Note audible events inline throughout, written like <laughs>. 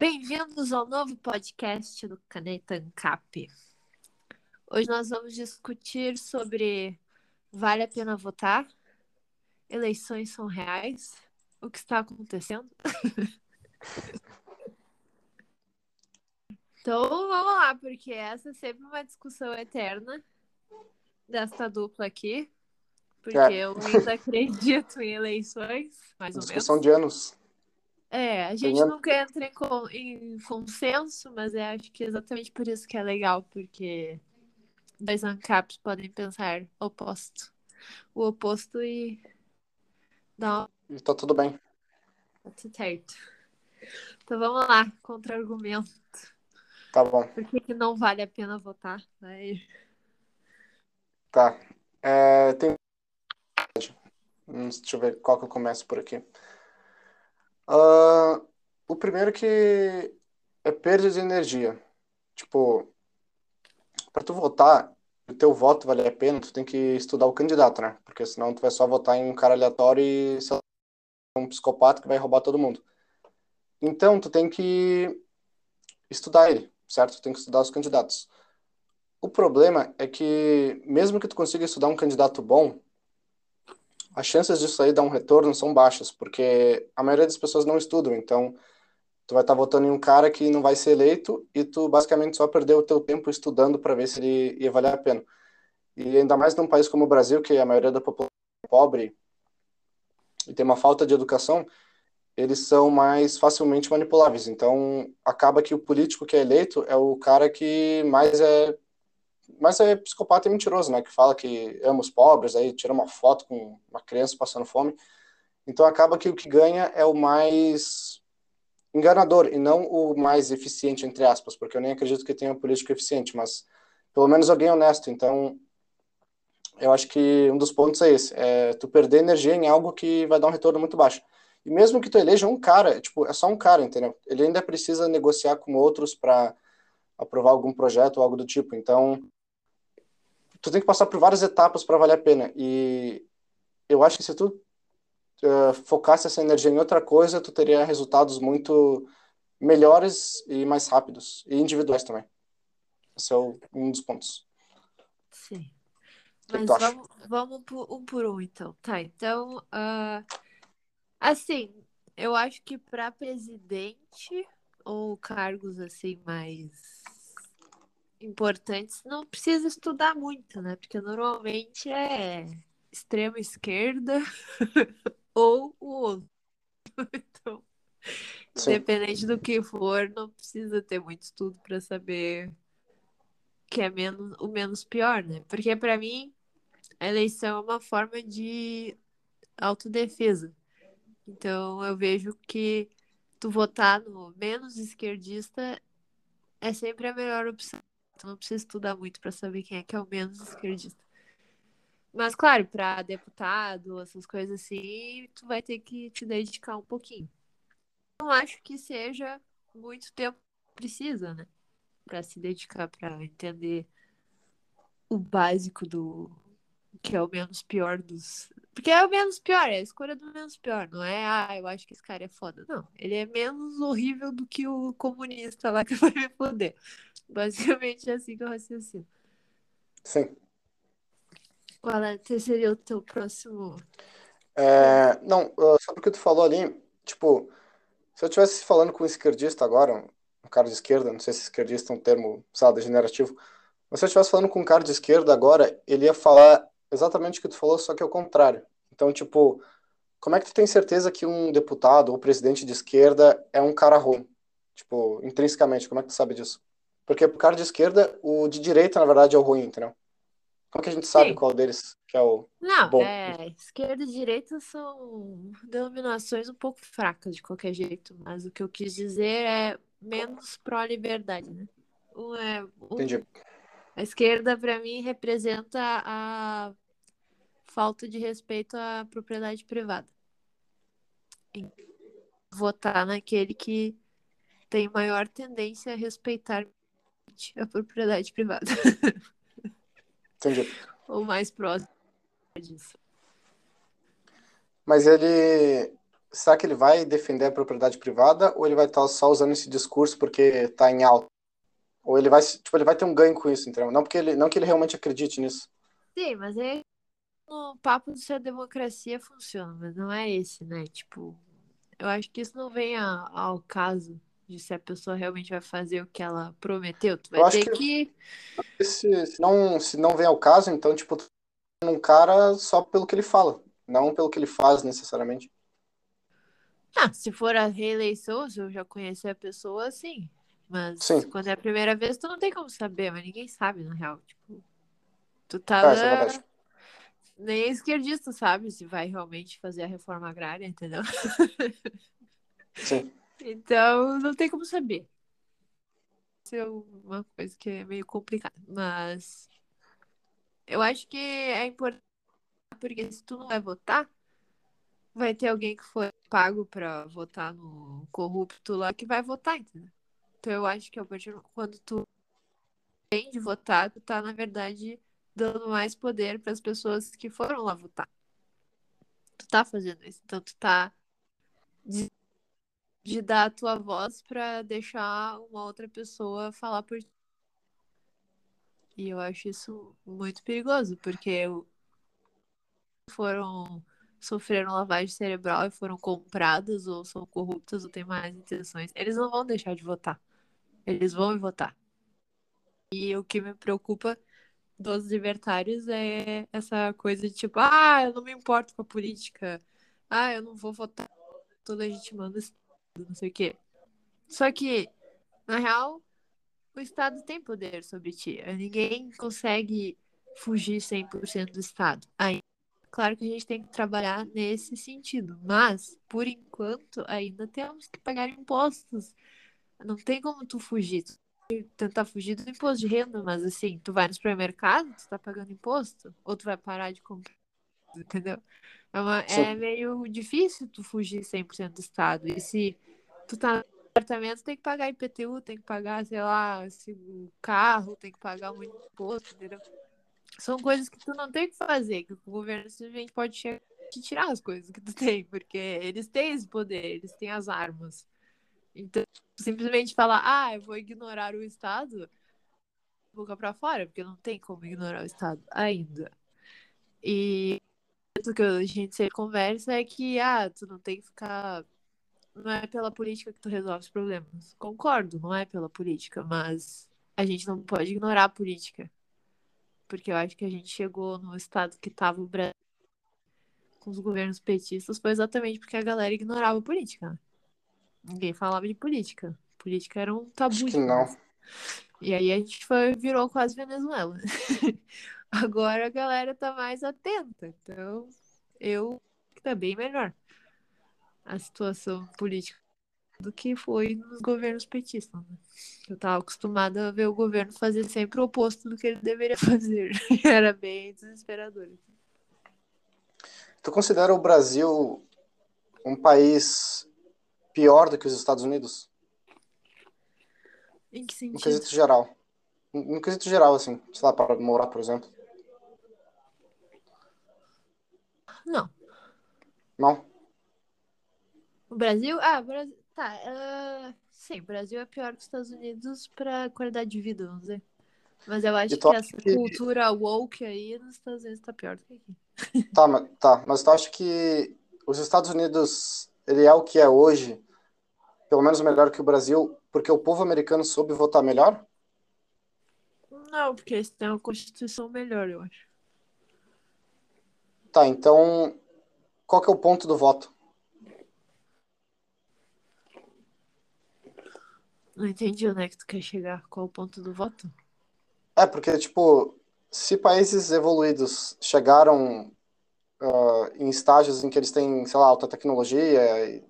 Bem-vindos ao novo podcast do Caneta Ancap. Hoje nós vamos discutir sobre vale a pena votar? Eleições são reais? O que está acontecendo? <laughs> então vamos lá, porque essa é sempre uma discussão eterna desta dupla aqui. Porque é. eu ainda <laughs> acredito em eleições, mais ou menos. Discussão de anos. É, a gente nunca entra em, em consenso, mas eu acho que é exatamente por isso que é legal, porque dois ANCAPs podem pensar oposto. O oposto e dar uma... Tá tudo bem. Tá tudo certo. Então vamos lá, contra-argumento. Tá bom. Por que, que não vale a pena votar? Vai. Tá. É, tem... Deixa eu ver qual que eu começo por aqui. Uh, o primeiro que é perda de energia. Tipo, para tu votar, o teu voto valer a pena, tu tem que estudar o candidato, né? Porque senão tu vai só votar em um cara aleatório e um psicopata que vai roubar todo mundo. Então, tu tem que estudar ele, certo? Tu tem que estudar os candidatos. O problema é que, mesmo que tu consiga estudar um candidato bom, as chances disso aí dar um retorno são baixas, porque a maioria das pessoas não estudam, então tu vai estar votando em um cara que não vai ser eleito e tu basicamente só perdeu o teu tempo estudando para ver se ele ia valer a pena. E ainda mais num país como o Brasil, que a maioria da população é pobre e tem uma falta de educação, eles são mais facilmente manipuláveis. Então, acaba que o político que é eleito é o cara que mais é mas é psicopata e mentiroso, né? Que fala que ama os pobres, aí tira uma foto com uma criança passando fome. Então acaba que o que ganha é o mais enganador e não o mais eficiente, entre aspas, porque eu nem acredito que tenha um político eficiente, mas pelo menos alguém honesto. Então eu acho que um dos pontos é esse, é tu perder energia em algo que vai dar um retorno muito baixo. E mesmo que tu eleja um cara, tipo, é só um cara, entendeu? Ele ainda precisa negociar com outros para aprovar algum projeto ou algo do tipo. Então, tu tem que passar por várias etapas para valer a pena. E eu acho que se tu uh, focasse essa energia em outra coisa, tu teria resultados muito melhores e mais rápidos e individuais também. Esse é o, um dos pontos. Sim. Mas vamos, vamos por, um por um, então. Tá, então, uh, assim, eu acho que para presidente ou cargos assim mais importantes, não precisa estudar muito, né? Porque normalmente é extrema esquerda <laughs> ou o outro. <laughs> Então, Sim. independente do que for, não precisa ter muito estudo para saber que é menos, o menos pior, né? Porque para mim a eleição é uma forma de autodefesa. Então eu vejo que tu votar no menos esquerdista é sempre a melhor opção. Tu não precisa estudar muito para saber quem é que é o menos esquerdista. Mas, claro, para deputado, essas coisas assim, tu vai ter que te dedicar um pouquinho. Não acho que seja muito tempo precisa, né? Para se dedicar para entender o básico do que é o menos pior dos. Porque é o menos pior, é a escolha do menos pior, não é, ah, eu acho que esse cara é foda. Não, ele é menos horrível do que o comunista lá que <laughs> vai me foder. <laughs> Basicamente é assim que eu raciocino. Sim. Qual é, seria o teu próximo? É, não, sobre o que tu falou ali, tipo, se eu estivesse falando com um esquerdista agora, um cara de esquerda, não sei se esquerdista é um termo, sabe, degenerativo, mas se eu estivesse falando com um cara de esquerda agora, ele ia falar exatamente o que tu falou, só que ao contrário. Então, tipo, como é que tu tem certeza que um deputado ou presidente de esquerda é um cara ruim? Tipo, intrinsecamente, como é que tu sabe disso? Porque pro cara de esquerda, o de direita, na verdade, é o ruim, entendeu? Como que a gente sabe Sim. qual deles que é o Não, bom? é, esquerda e direita são denominações um pouco fracas de qualquer jeito, mas o que eu quis dizer é menos pró-liberdade, né? Um é, um, Entendi. A esquerda, para mim, representa a falta de respeito à propriedade privada. Votar naquele que tem maior tendência a respeitar a propriedade privada. <laughs> Entendi. Ou mais próximo disso. Mas ele. será que ele vai defender a propriedade privada ou ele vai estar só usando esse discurso porque está em alta? Ou ele vai, tipo, ele vai ter um ganho com isso, entendeu? Não porque ele, não que ele realmente acredite nisso. Sim, mas é no papo de se a democracia funciona, mas não é esse, né? Tipo, eu acho que isso não vem a, ao caso de se a pessoa realmente vai fazer o que ela prometeu. Tu vai Eu ter que... que se, se não, se não vem ao caso, então, tipo, tu tá um cara só pelo que ele fala, não pelo que ele faz necessariamente. Ah, se for a reeleição, se eu já conhecer a pessoa, sim. Mas Sim. quando é a primeira vez, tu não tem como saber, mas ninguém sabe, na real. Tipo, tu tá. É verdade. Nem esquerdista sabe se vai realmente fazer a reforma agrária, entendeu? Sim. <laughs> Então, não tem como saber. Isso é uma coisa que é meio complicada. Mas eu acho que é importante, porque se tu não vai votar, vai ter alguém que foi pago pra votar no corrupto lá que vai votar, entendeu? Então eu acho que a partir quando tu tem de votar, tu tá, na verdade, dando mais poder para as pessoas que foram lá votar. Tu tá fazendo isso. Então tu tá de, dar a tua voz pra deixar uma outra pessoa falar por ti. E eu acho isso muito perigoso, porque foram sofreram lavagem cerebral e foram compradas ou são corruptas ou têm más intenções, eles não vão deixar de votar. Eles vão votar. E o que me preocupa dos libertários é essa coisa de tipo, ah, eu não me importo com a política. Ah, eu não vou votar. Tô legitimando o Estado, não sei o quê. Só que, na real, o Estado tem poder sobre ti. Ninguém consegue fugir 100% do Estado. Aí, claro que a gente tem que trabalhar nesse sentido. Mas, por enquanto, ainda temos que pagar impostos. Não tem como tu fugir. Tu tentar fugir do imposto de renda, mas assim, tu vai no supermercado, tu tá pagando imposto? Ou tu vai parar de comprar? Entendeu? É, uma- é meio difícil tu fugir 100% do Estado. E se tu tá no apartamento, tem que pagar IPTU, tem que pagar, sei lá, o carro, tem que pagar muito imposto, entendeu? São coisas que tu não tem que fazer, que o governo simplesmente pode chegar te tirar as coisas que tu <laughs> tem, porque eles têm esse poder, eles têm as armas. Então, simplesmente falar, ah, eu vou ignorar o Estado, boca pra fora, porque não tem como ignorar o Estado ainda. E o que a gente sempre conversa é que, ah, tu não tem que ficar. Não é pela política que tu resolve os problemas. Concordo, não é pela política, mas a gente não pode ignorar a política. Porque eu acho que a gente chegou no estado que tava o Brasil com os governos petistas foi exatamente porque a galera ignorava a política. né? Ninguém falava de política. Política era um tabu Acho que não. E aí a gente foi, virou quase Venezuela. <laughs> Agora a galera tá mais atenta. Então, eu tá bem melhor a situação política do que foi nos governos petistas. Né? Eu tava acostumada a ver o governo fazer sempre o oposto do que ele deveria <laughs> fazer. Era bem desesperador. Tu considera o Brasil um país pior do que os Estados Unidos? Em que No sentido? quesito geral. No no quesito geral, assim, sei lá, para morar, por exemplo. Não. Não? O Brasil? Ah, Brasil. Tá. ah, sim, o Brasil é pior que os Estados Unidos pra qualidade de vida, vamos dizer. Mas eu acho que essa que- cultura woke aí nos Estados Unidos tá pior do que aqui. <laughs> Tá, mas, tá, mas tu acha que os Estados Unidos, ele é o que é hoje, pelo menos melhor que o Brasil, porque o povo americano soube votar melhor? Não, porque eles têm uma constituição melhor, eu acho. Tá, então, qual que é o ponto do voto? Não entendi onde é que tu quer chegar. Qual o ponto do voto? É, porque, tipo, se países evoluídos chegaram ah, em estágios em que eles têm, sei lá, alta tecnologia,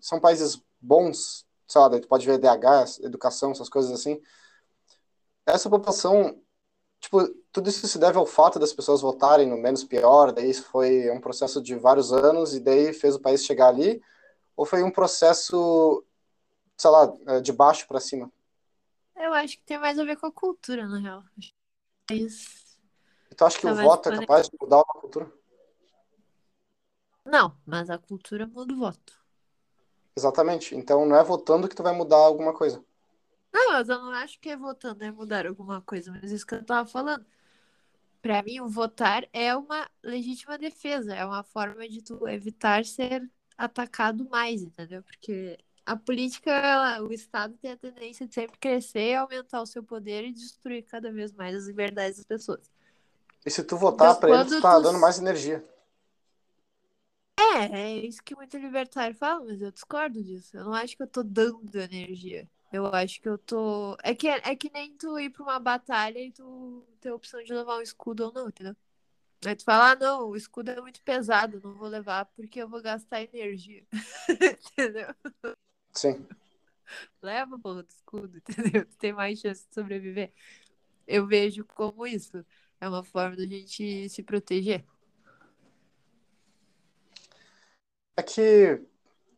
são países bons, sei lá, daí tu pode ver DH, educação, essas coisas assim, essa população, tipo, tudo isso se deve ao fato das pessoas votarem no menos pior, daí isso foi um processo de vários anos e daí fez o país chegar ali, ou foi um processo, sei lá, eh, de baixo para cima? Eu acho que tem mais a ver com a cultura, na real. É isso. Então acho que Tá o voto é capaz de mudar uma cultura? Não, mas a cultura muda o voto. Exatamente. Então não é votando que tu vai mudar alguma coisa. Não, mas eu não acho que é votando é mudar alguma coisa, mas isso que eu tava falando. Pra mim, o votar é uma legítima defesa, é uma forma de tu evitar ser atacado mais, entendeu? Porque a política, ela, o Estado tem a tendência de sempre crescer, aumentar o seu poder e destruir cada vez mais as liberdades das pessoas. E se tu votar Então, pra ele, tu tá tu- dando mais energia. É, é isso que muito libertário fala, mas eu discordo disso. Eu não acho que eu tô dando energia. Eu acho que eu tô. É que, é que nem tu ir pra uma batalha e tu ter a opção de levar um escudo ou não, entendeu? Aí tu fala, ah, não, o escudo é muito pesado, não vou levar porque eu vou gastar energia. <laughs> entendeu? Sim. Leva a porra do escudo, <laughs> entendeu? Tu tem mais chance de sobreviver. Eu vejo como isso. É uma forma da gente se proteger. É que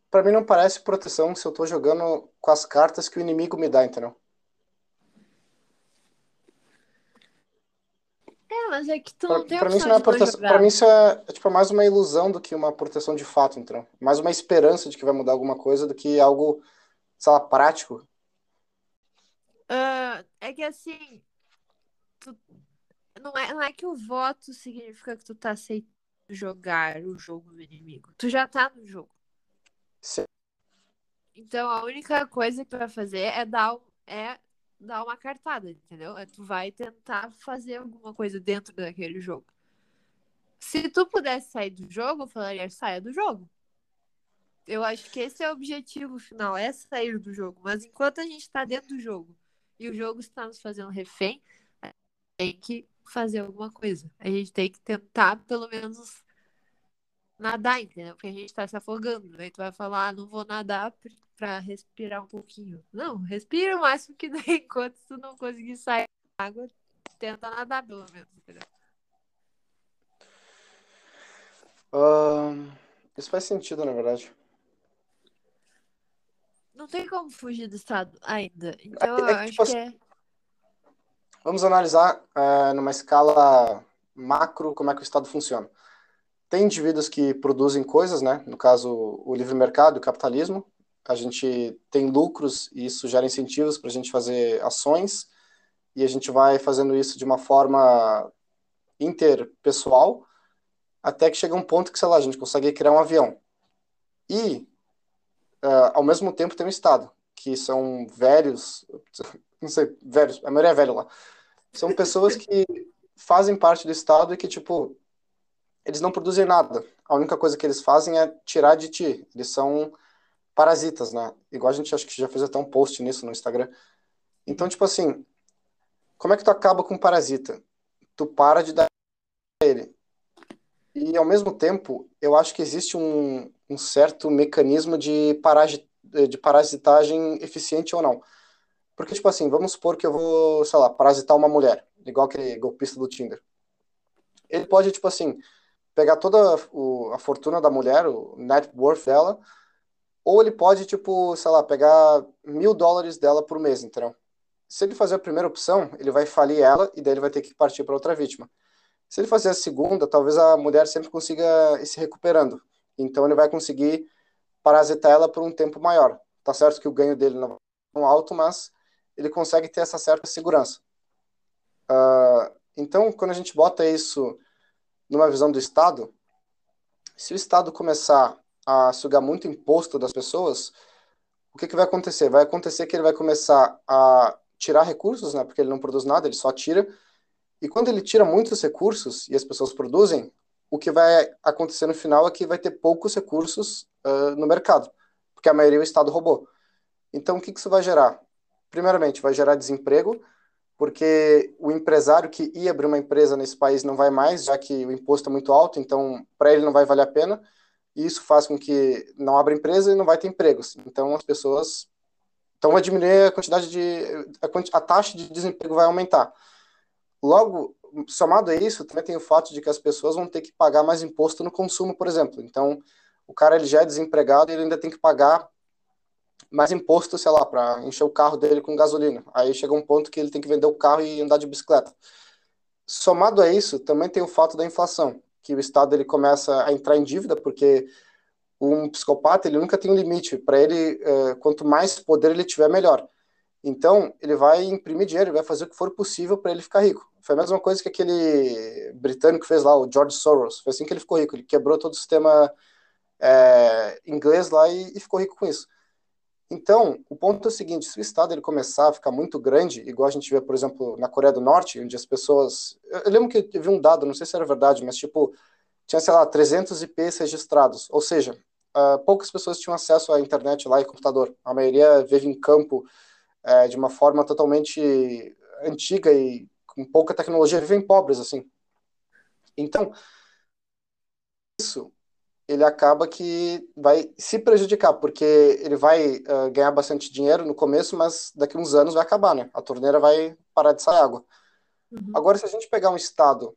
pra mim não parece proteção se eu tô jogando com as cartas que o inimigo me dá, entendeu? É, mas é que tu Pra, não tem pra mim isso não é proteção. Pra mim isso é, é, tipo mais uma ilusão do que uma proteção de fato, entendeu? Mais uma esperança de que vai mudar alguma coisa do que algo, sei lá, prático. Ah, é que assim, tu- não é, não é que o voto significa que tu tá aceitando jogar o jogo do inimigo. Tu já tá no jogo. Se- Então a única coisa que tu vai fazer é dar, é dar uma cartada, entendeu? É tu vai tentar fazer alguma coisa dentro daquele jogo. Se tu pudesse sair do jogo, eu falaria, saia do jogo. Eu acho que esse é o objetivo final, é sair do jogo. Mas enquanto a gente tá dentro do jogo e o jogo está nos fazendo refém, tem que fazer alguma coisa. A gente tem que tentar, pelo menos, nadar, entendeu? Porque a gente tá se afogando. Aí tu vai falar, ah, não vou nadar pr- pra respirar um pouquinho. Não, respira o máximo que der <laughs> enquanto tu não conseguir sair da água, tenta nadar pelo menos, entendeu? Ahn, isso faz sentido, na verdade. Não tem como fugir do estado ainda. Então eu É que, acho tipo que assim, é. Vamos analisar é, numa escala macro como é que o Estado funciona. Tem indivíduos que produzem coisas, né? No caso, o livre mercado, o capitalismo. A gente tem lucros e isso gera incentivos para a gente fazer ações e a gente vai fazendo isso de uma forma interpessoal até que chega um ponto que, sei lá, a gente consegue criar um avião. E, ah, ao mesmo tempo, tem o Estado, que são velhos, não sei, velhos, a maioria é velho lá. São pessoas que fazem parte do Estado e que, tipo, eles não produzem nada. A única coisa que eles fazem é tirar de ti. Eles são parasitas, né? Igual a gente acho que já fez até um post nisso no Instagram. Então, tipo assim, como é que tu acaba com um parasita? Tu para de dar ele. E, ao mesmo tempo, eu acho que existe um, um certo mecanismo de, paragi- de parasitagem eficiente ou não. Porque, tipo assim, vamos supor que eu vou, sei lá, parasitar uma mulher, igual aquele golpista do Tinder. Ele pode, tipo assim, pegar toda a fortuna da mulher, o net worth dela, ou ele pode, tipo, sei lá, pegar mil dólares dela por mês, entendeu? Se ele fazer a primeira opção, ele vai falir ela e daí ele vai ter que partir para outra vítima. Se ele fazer a segunda, talvez a mulher sempre consiga ir se recuperando. Então ele vai conseguir parasitar ela por um tempo maior. Tá certo que o ganho dele não é tão alto, mas ele consegue ter essa certa segurança. Ah, então, quando a gente bota isso numa visão do Estado, se o Estado começar a sugar muito imposto das pessoas, o que que vai acontecer? Vai acontecer que ele vai começar a tirar recursos, né? Porque ele não produz nada, ele só tira. E quando ele tira muitos recursos e as pessoas produzem, o que vai acontecer no final é que vai ter poucos recursos ah, no mercado, porque a maioria o Estado roubou. Então, o que que isso vai gerar? Primeiramente, vai gerar desemprego, porque o empresário que ia abrir uma empresa nesse país não vai mais, já que o imposto é muito alto, então para ele não vai valer a pena. E isso faz com que não abra empresa e não vai ter empregos. Então as pessoas então vai diminuir a quantidade de a, taxa de desemprego vai aumentar. Logo, somado a isso, também tem o fato de que as pessoas vão ter que pagar mais imposto no consumo, por exemplo. Então, o cara ele já é desempregado e ele ainda tem que pagar mais imposto, sei lá, para encher o carro dele com gasolina. Aí chega um ponto que ele tem que vender o carro e andar de bicicleta. Somado a isso, também tem o fato da inflação, que o Estado ele começa a entrar em dívida porque um psicopata ele nunca tem um limite. Para ele, é, quanto mais poder ele tiver, melhor. Então, ele vai imprimir dinheiro, ele vai fazer o que for possível para ele ficar rico. Foi a mesma coisa que aquele britânico fez lá, o George Soros. Foi assim que ele ficou rico. Ele quebrou todo o sistema é, inglês lá e, e, ficou rico com isso. Então, o ponto é o seguinte: se o Estado ele começar a ficar muito grande, igual a gente vê, por exemplo, na Coreia do Norte, onde as pessoas. Eu, lembro que eu vi um dado, não sei se era verdade, mas tipo, tinha, sei lá, 300 IPs registrados. Ou seja, uh, poucas pessoas tinham acesso à internet lá e computador. A maioria vive em campo uh, de uma forma totalmente antiga e com pouca tecnologia, vivem pobres, assim. Então, isso ele acaba que vai se prejudicar, porque ele vai uh, ganhar bastante dinheiro no começo, mas daqui uns anos vai acabar, né? A torneira vai parar de sair água. Uhum. Agora, se a gente pegar um estado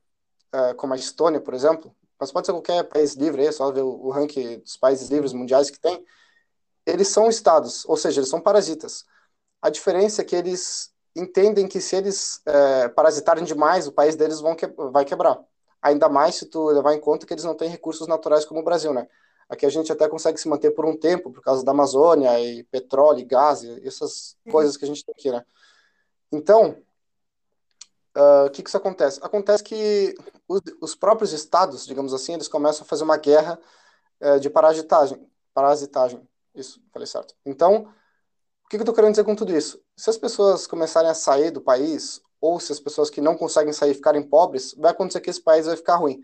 uh, como a Estônia, por exemplo, mas pode ser qualquer país livre, é só ver o, o ranking dos países livres mundiais que tem, eles são estados, ou seja, eles são parasitas. A diferença é que eles entendem que se eles é, parasitarem demais, o país deles vão que, vai quebrar. Ainda mais se tu levar em conta que eles não têm recursos naturais como o Brasil, né? Aqui a gente até consegue se manter por um tempo por causa da Amazônia e petróleo, e gás, e essas coisas que a gente tem aqui, né? Então, ah, o uh, que que isso acontece? Acontece que os, os, próprios estados, digamos assim, eles começam a fazer uma guerra uh, de parasitagem, parasitagem, isso, falei certo. Então, o que, que eu estou querendo dizer com tudo isso? Se as pessoas começarem a sair do país, ou se as pessoas que não conseguem sair ficarem pobres, vai acontecer que esse país vai ficar ruim,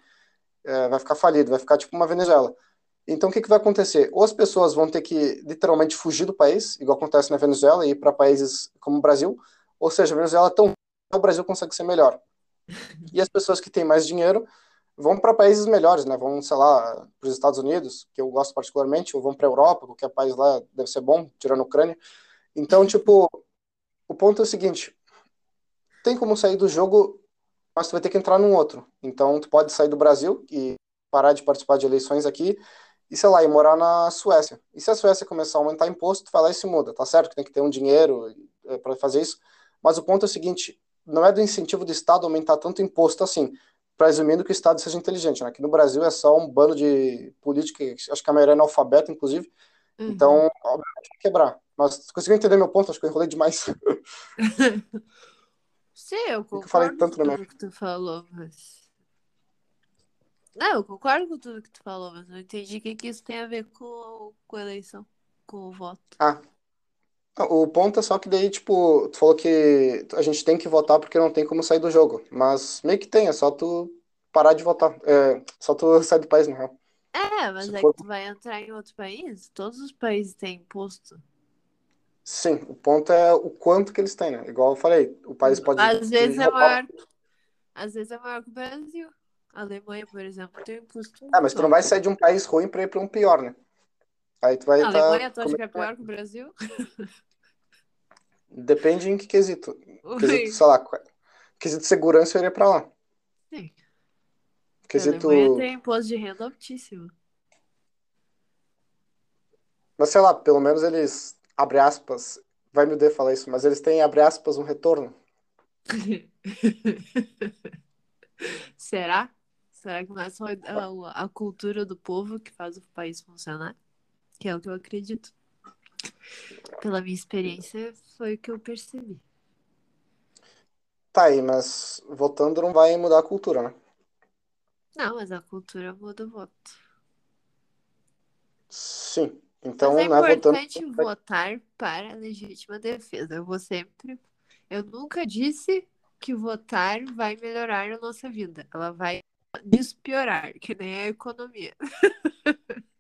é, vai ficar falido, vai ficar tipo uma Venezuela. Então, o que, que vai acontecer? Ou as pessoas vão ter que literalmente fugir do país, igual acontece na Venezuela, e ir para países como o Brasil, ou seja, a Venezuela é tão o Brasil consegue ser melhor. <laughs> E as pessoas que têm mais dinheiro vão para países melhores, né? Vão, sei lá, para os Estados Unidos, que eu gosto particularmente, ou vão para a Europa, qualquer país lá deve ser bom, tirando a Ucrânia. Então, tipo, o ponto é o seguinte: tem como sair do jogo, mas tu vai ter que entrar num outro. Então, tu pode sair do Brasil e parar de participar de eleições aqui e, sei lá, ir morar na Suécia. E se a Suécia começar a aumentar imposto, tu vai lá e se muda. Tá certo que tem que ter um dinheiro é, para fazer isso, mas o ponto é o seguinte: não é do incentivo do Estado aumentar tanto imposto assim, presumindo que o Estado seja inteligente. Né? Aqui no Brasil é só um bando de política, acho que a maioria é analfabeta, inclusive. Uhum. Então, obviamente, quebrar. Mas conseguiu entender meu ponto? Acho que eu enrolei demais. <laughs> Sim, eu concordo eu falei tanto com tudo que tu falou, mas... Não, eu concordo com tudo que tu falou, mas não entendi o que, que isso tem a ver com, com a eleição, com o voto. Ah, o ponto é só que daí, tipo, tu falou que a gente tem que votar porque não tem como sair do jogo. Mas meio que tem, é só tu parar de votar. É, só tu <laughs> sair do país, na real. É, mas Se é for... que tu vai entrar em outro país? Todos os países têm imposto. Sim, o ponto é o quanto que eles têm, né? Igual eu falei, o país pode. Às vezes é maior. Às vezes é maior que o Brasil. A Alemanha, por exemplo, tem um imposto. Ah, mas tu não vai sair de um país ruim para ir para um pior, né? Aí tu vai. A tá... Alemanha, tu acha que é pior que o Brasil? Depende em que quesito. <laughs> Quesito, sei lá, quesito segurança eu iria pra lá. Sim. Quesito. A Alemanha tem imposto de renda altíssimo. Mas sei lá, pelo menos eles abre aspas, vai me odeio falar isso, mas eles têm, abre aspas, um retorno. <laughs> Será? Será que não é só a, a, cultura do povo que faz o país funcionar? Que é o que eu acredito. Pela minha experiência, foi o que eu percebi. Tá aí, mas votando não vai mudar a cultura, né? Não, mas a cultura muda o voto. Sim. Então, Mas é importante votando... votar para a legítima defesa. Eu vou sempre. Eu nunca disse que votar vai melhorar a nossa vida. Ela vai despiorar, que nem a economia. <laughs>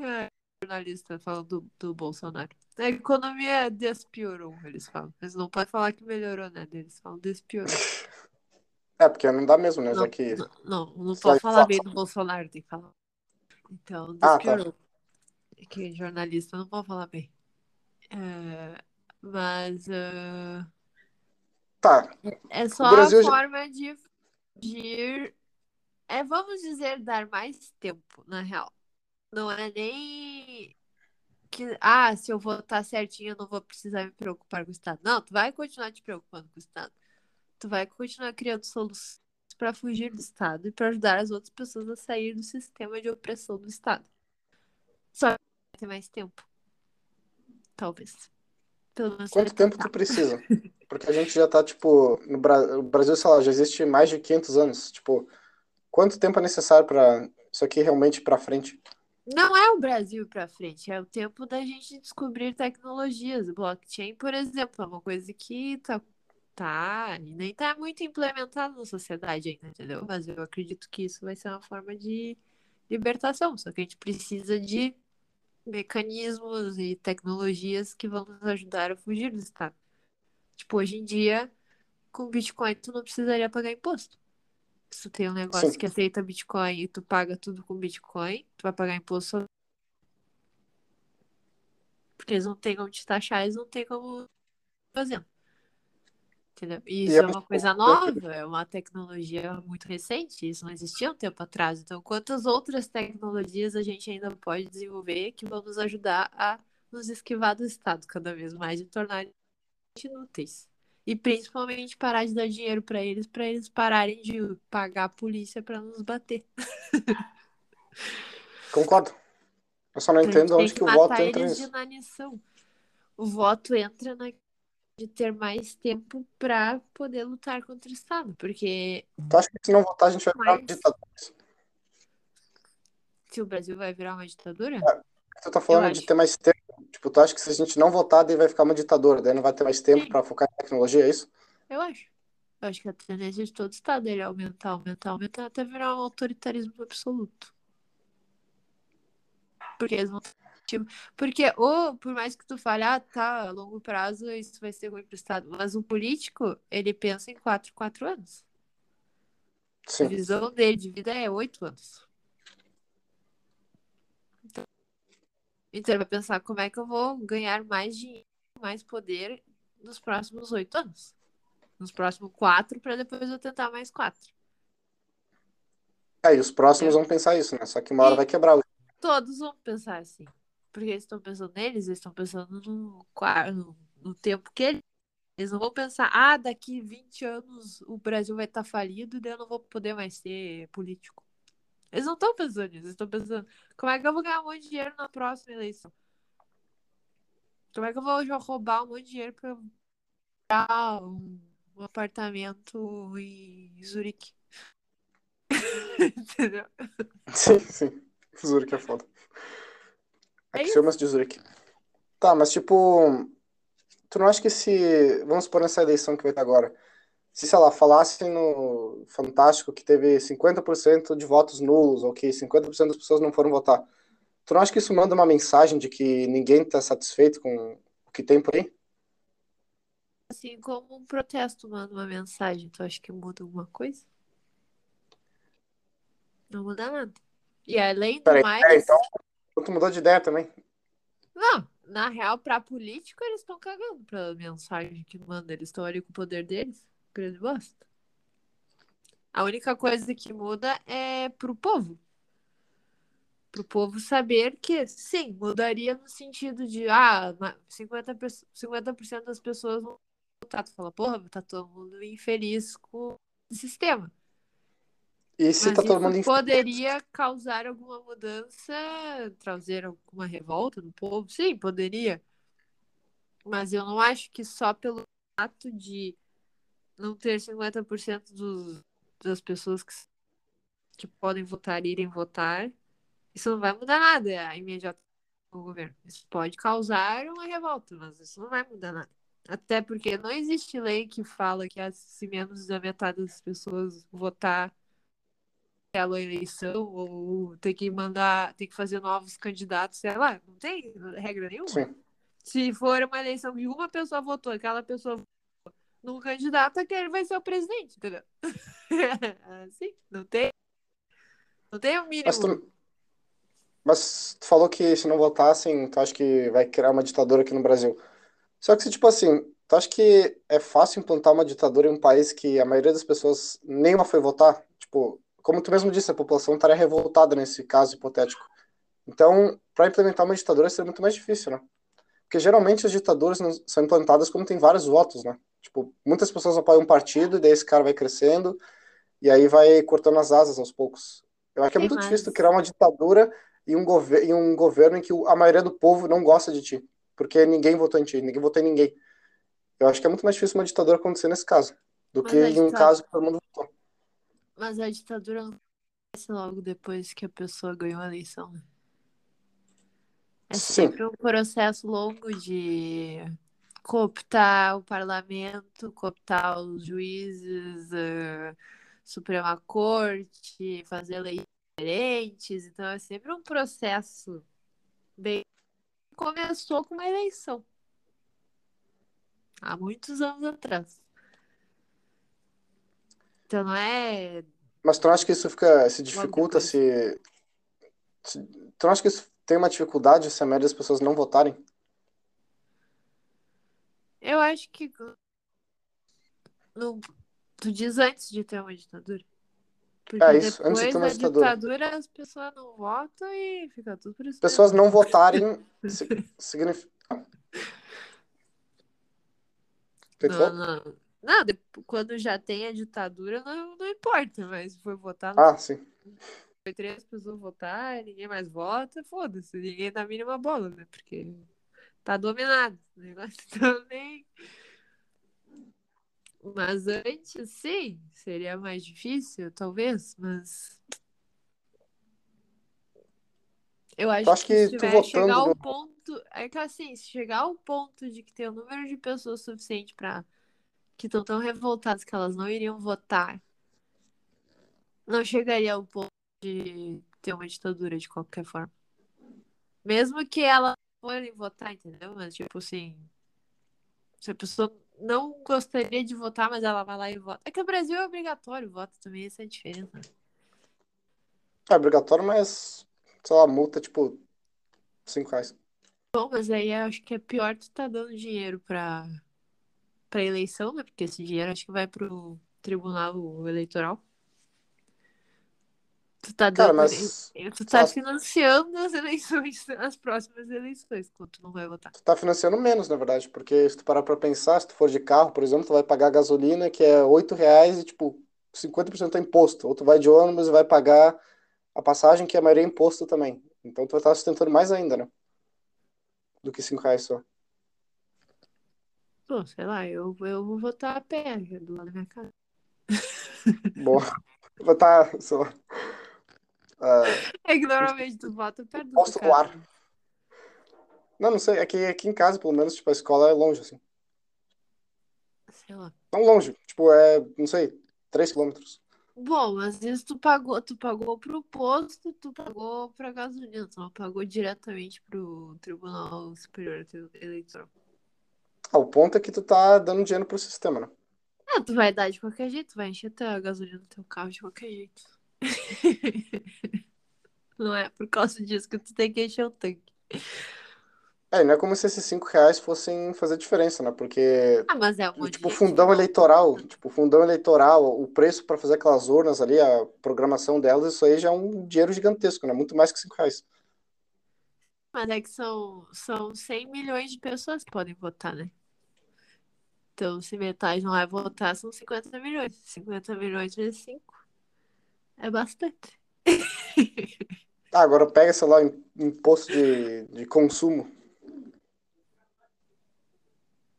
é, jornalista falando do, do Bolsonaro. A economia despiorou, eles falam. Eles não podem falar que melhorou, né? Eles falam despiorou. É, porque não dá mesmo, né? Não, que... não, não, não pode falar bem do Bolsonaro, tem que falar então, ah, tá. que jornalista não pode falar bem. É, mas. Uh, tá. É só a forma de, de. É, vamos dizer, dar mais tempo, na real. Não é nem que, ah, se eu votar certinho, eu não vou precisar me preocupar com o Estado. Não, tu vai continuar te preocupando com o Estado. Tu vai continuar criando soluções para fugir do Estado e para ajudar as outras pessoas a sair do sistema de opressão do Estado. Só que ter mais tempo. Talvez. Pelo menos Quanto tempo tu precisa? Porque a gente já tá, tipo, no Bra Brasil, sei lá, já existe mais de 500 anos. Tipo, quanto tempo é necessário para isso aqui realmente para frente? Não é o Brasil para frente, é o tempo da gente descobrir tecnologias. Blockchain, por exemplo, é uma coisa que tá, tá nem tá muito implementada na sociedade ainda, entendeu? Mas eu acredito que isso vai ser uma forma de libertação. Só que a gente precisa de mecanismos e tecnologias que vão nos ajudar a fugir do Estado. Tipo, hoje em dia, com Bitcoin, tu não precisaria pagar imposto. Se tu tem um negócio Sim. que aceita Bitcoin e tu paga tudo com Bitcoin, tu vai pagar imposto. Porque eles não têm como te taxar, eles não têm como fazer. Entendeu? E isso e é uma coisa nova, é uma tecnologia muito recente, isso não existia um tempo atrás. Então, quantas outras tecnologias a gente ainda pode desenvolver que vão nos ajudar a nos esquivar do Estado cada vez mais e tornar inúteis? E principalmente parar de dar dinheiro para eles, para eles pararem de pagar a polícia para nos bater. Concordo. Eu só não entendo onde que, que o voto entra nisso. O voto entra na de ter mais tempo para poder lutar contra o Estado, porque. Tu acha que se não votar a gente vai virar uma ditadura? Se o Brasil vai virar uma ditadura? É, tu tá falando de ter mais tempo. Tipo, tu acha que se a gente não votar, daí vai ficar uma ditadura, daí não vai ter mais tempo para focar em tecnologia, é isso? Eu acho. Eu acho que a tendência de todo Estado é aumentar, aumentar, aumentar, até virar um autoritarismo absoluto. Porque eles vão porque, ou por mais que tu fale, ah, tá, a longo prazo isso vai ser ruim pro Estado, mas um político, ele pensa em quatro, quatro anos. Sim. A visão dele de vida é oito anos. Então, então ele vai pensar como é que eu vou ganhar mais dinheiro, mais poder nos próximos oito anos. Nos próximos quatro, para depois eu tentar mais quatro. É, e os próximos é. vão pensar isso, né? Só que uma hora e vai quebrar. Todos vão pensar assim. Porque eles estão pensando neles, eles estão pensando no, no, no tempo que eles. Eles não vão pensar, ah, daqui 20 anos o Brasil vai estar tá falido e eu não vou poder mais ser político. Eles não estão pensando nisso, eles estão pensando, como é que eu vou ganhar um monte de dinheiro na próxima eleição? Como é que eu vou roubar um monte de dinheiro para comprar um, um apartamento em Zurique? <laughs> Entendeu? Sim, sim. Zurique é foda. É Axiomas de Zurich. Tá, mas tipo, tu não acha que se, vamos supor nessa eleição que vai ter agora, se, sei lá, falasse no Fantástico que teve 50% de votos nulos, ou que 50% das pessoas não foram votar, tu não acha que isso manda uma mensagem de que ninguém tá satisfeito com o que tem por aí? Assim como um protesto manda uma mensagem, tu acha que muda alguma coisa? Não muda nada. E além do Peraí, mais. É, então, Tu mudou de ideia também. Não, na real, pra político, eles estão cagando pra mensagem que manda. Eles estão ali com o poder deles. Grande bosta. A única coisa que muda é pro povo. Pro povo saber que, sim, mudaria no sentido de, ah, 50%, 50 das pessoas vão votar. Tu fala, porra, tá todo mundo infeliz com o sistema. E se Mas tá todo mundo isso poderia causar alguma mudança, trazer alguma revolta no povo? Sim, poderia. Mas eu não acho que só pelo fato de não ter 50% dos, das pessoas que, que podem votar irem votar, isso não vai mudar nada a imediato o governo. Isso pode causar uma revolta, mas isso não vai mudar nada. Até porque não existe lei que fala que se menos da metade das pessoas votar aquela eleição ou ter que mandar, ter que fazer novos candidatos, sei lá, não tem regra nenhuma. Sim. Se for uma eleição que uma pessoa votou, aquela pessoa votou num candidato, aquele vai ser o presidente, entendeu? <laughs> assim, não tem. Não tem o mínimo. Mas tu, mas tu falou que se não votassem, tu acha que vai criar uma ditadura aqui no Brasil. Só que se, tipo assim, tu acha que é fácil implantar uma ditadura em um país que a maioria das pessoas nenhuma foi votar? Tipo, como tu mesmo disse, a população estaria revoltada nesse caso hipotético. Então, para implementar uma ditadura seria muito mais difícil, né? Porque geralmente as ditaduras são implantadas como tem vários votos, né? Tipo, muitas pessoas apoiam um partido e daí esse cara vai crescendo e aí vai cortando as asas aos poucos. Eu acho que é muito mas- difícil criar uma ditadura e um, e um governo em que a maioria do povo não gosta de ti, porque ninguém votou em ti, ninguém votou em ninguém. Eu acho que é muito mais difícil uma ditadura acontecer nesse caso, do Mas que em um caso que todo mundo votou. Mas a ditadura não acontece logo depois que a pessoa ganhou a eleição, né? É Sim. sempre um processo longo de cooptar o parlamento, cooptar os juízes, a Suprema Corte, fazer leis diferentes. Então é sempre um processo bem. Começou com uma eleição. Há muitos anos atrás. Então não é Mas tu não acha que isso fica, se dificulta, se, se... Tu não acha que isso tem uma dificuldade se a maioria das pessoas não votarem? Eu acho que. No... Tu diz antes de ter uma ditadura. Porque É isso, antes de ter uma ditadura. ditadura as pessoas não votam e fica tudo por isso. Pessoas não votarem <laughs> si- significa. Não, não. Não, quando já tem a ditadura, não, não importa, mas for votar, Ah, sim. foi três pessoas votar, ninguém mais vota, foda-se, ninguém dá a mínima bola, né? Porque tá dominado. O negócio <laughs> também. Mas antes, sim, seria mais difícil, talvez, mas. Eu acho acha que, que se tiver votando chegar ao ponto. É que assim, se chegar ao ponto de que tem um número de pessoas suficiente para que estão tão revoltadas que elas não iriam votar, não chegaria ao ponto de ter uma ditadura de qualquer forma. Mesmo que elas forem votar, entendeu? Mas tipo assim, se a pessoa não gostaria de votar, mas ela vai lá e vota. É que o Brasil é obrigatório o voto também, essa é a diferença. É obrigatório, mas, sei lá, multa tipo 5 reais. Bom, mas aí eu acho que é pior tu tá dando dinheiro pra, pra eleição, né? Porque esse dinheiro acho que vai pro tribunal eleitoral. Tu tá Cara, dando. mas Tu tá Nossa. financiando as eleições, <laughs> as próximas eleições, quando tu não vai votar. tu tá financiando menos, na verdade, porque se tu parar pra pensar, se tu for de carro, por exemplo, tu vai pagar gasolina, que é 8 reais e, tipo, 50% é imposto. Ou tu vai de ônibus e vai pagar a passagem, que a maioria é imposto também. Então tu vai estar sustentando mais ainda, né? Do que 5 reais só. Pô, sei lá, eu, eu vou votar a pé, do lado da minha casa. Bom, sei lá. ah, É que normalmente tu vota perto do Posto não, não sei, é que aqui em casa, pelo menos, tipo, a escola é longe, assim. Sei lá. Não longe, tipo, é, não sei, 3 quilômetros. Bom, mas isso tu pagou, tu pagou pro posto, tu pagou pra gasolina, tu não pagou diretamente pro Tribunal Superior Eleitoral. Ah, o ponto é que tu tá dando dinheiro pro sistema, né? Ah, tu vai dar de qualquer jeito, vai encher tua gasolina no teu carro de qualquer jeito. <laughs> Não é por causa disso que tu tem que encher o tanque. É, não é como se esses 5 reais fossem fazer diferença, né? Porque Ah, mas é um Tipo, fundão eleitoral, tipo, fundão eleitoral, o preço para fazer aquelas urnas ali, a programação delas, isso aí já é um dinheiro gigantesco, né? Muito mais que 5 reais. Mas é que são, são 100 milhões de pessoas que podem votar, né? Então, se metade não vai votar, são 50 milhões. 50 milhões vezes 5 é bastante. <laughs> Ah, agora pega, sei lá, im- imposto de, de consumo.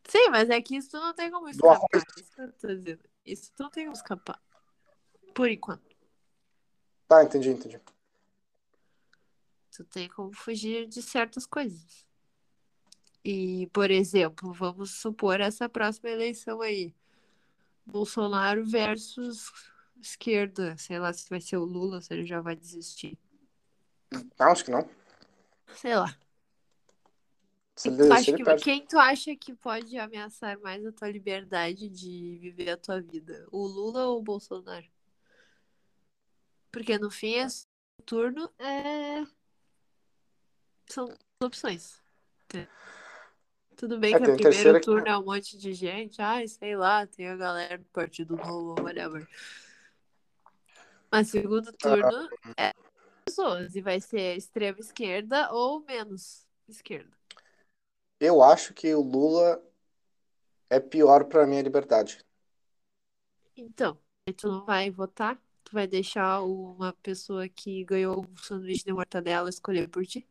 Sim, mas é que isso não tem como escapar. Isso. Isso não tem como escapar. Por enquanto. Tá, entendi, entendi. Tu tem como fugir de certas coisas. E, por exemplo, vamos supor essa próxima eleição aí. Bolsonaro versus esquerda. Sei lá se vai ser o Lula, se ele já vai desistir. Ah, acho que não. Sei lá. Se tu, acha que, quem tu acha que pode ameaçar mais a tua liberdade de viver a tua vida? O Lula ou o Bolsonaro? Porque no fim, esse turno é. São opções. É. Tudo bem É, que o primeiro que- turno é um monte de gente. Ai, sei lá, tem a galera do Partido Novo, whatever. Mas segundo turno é pessoas. E vai ser extrema esquerda ou menos esquerda. Eu acho que o Lula é pior pra minha liberdade. Então, tu não vai votar? Tu vai deixar uma pessoa que ganhou um sanduíche de mortadela escolher por ti?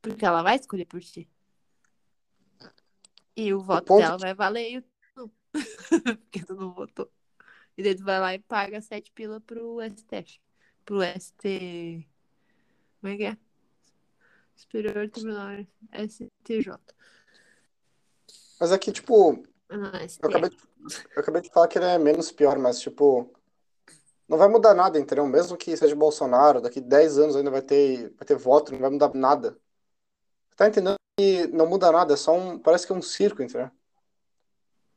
Porque ela vai escolher por ti. E o voto ponto dela vai valer e tu não. <laughs> Porque tu não votou. E daí tu vai lá e paga sete pila pro STF. Pro ST. Como é que é? Superior Tribunal STJ. Mas aqui, tipo, Ah, eu acabei, de, eu acabei de falar que ele é menos pior, mas, tipo, não vai mudar nada, entendeu? Mesmo que seja Bolsonaro, daqui 10 anos ainda vai ter, vai ter voto, não vai mudar nada. Tá entendendo que não muda nada, é só um, parece que é um circo, entendeu?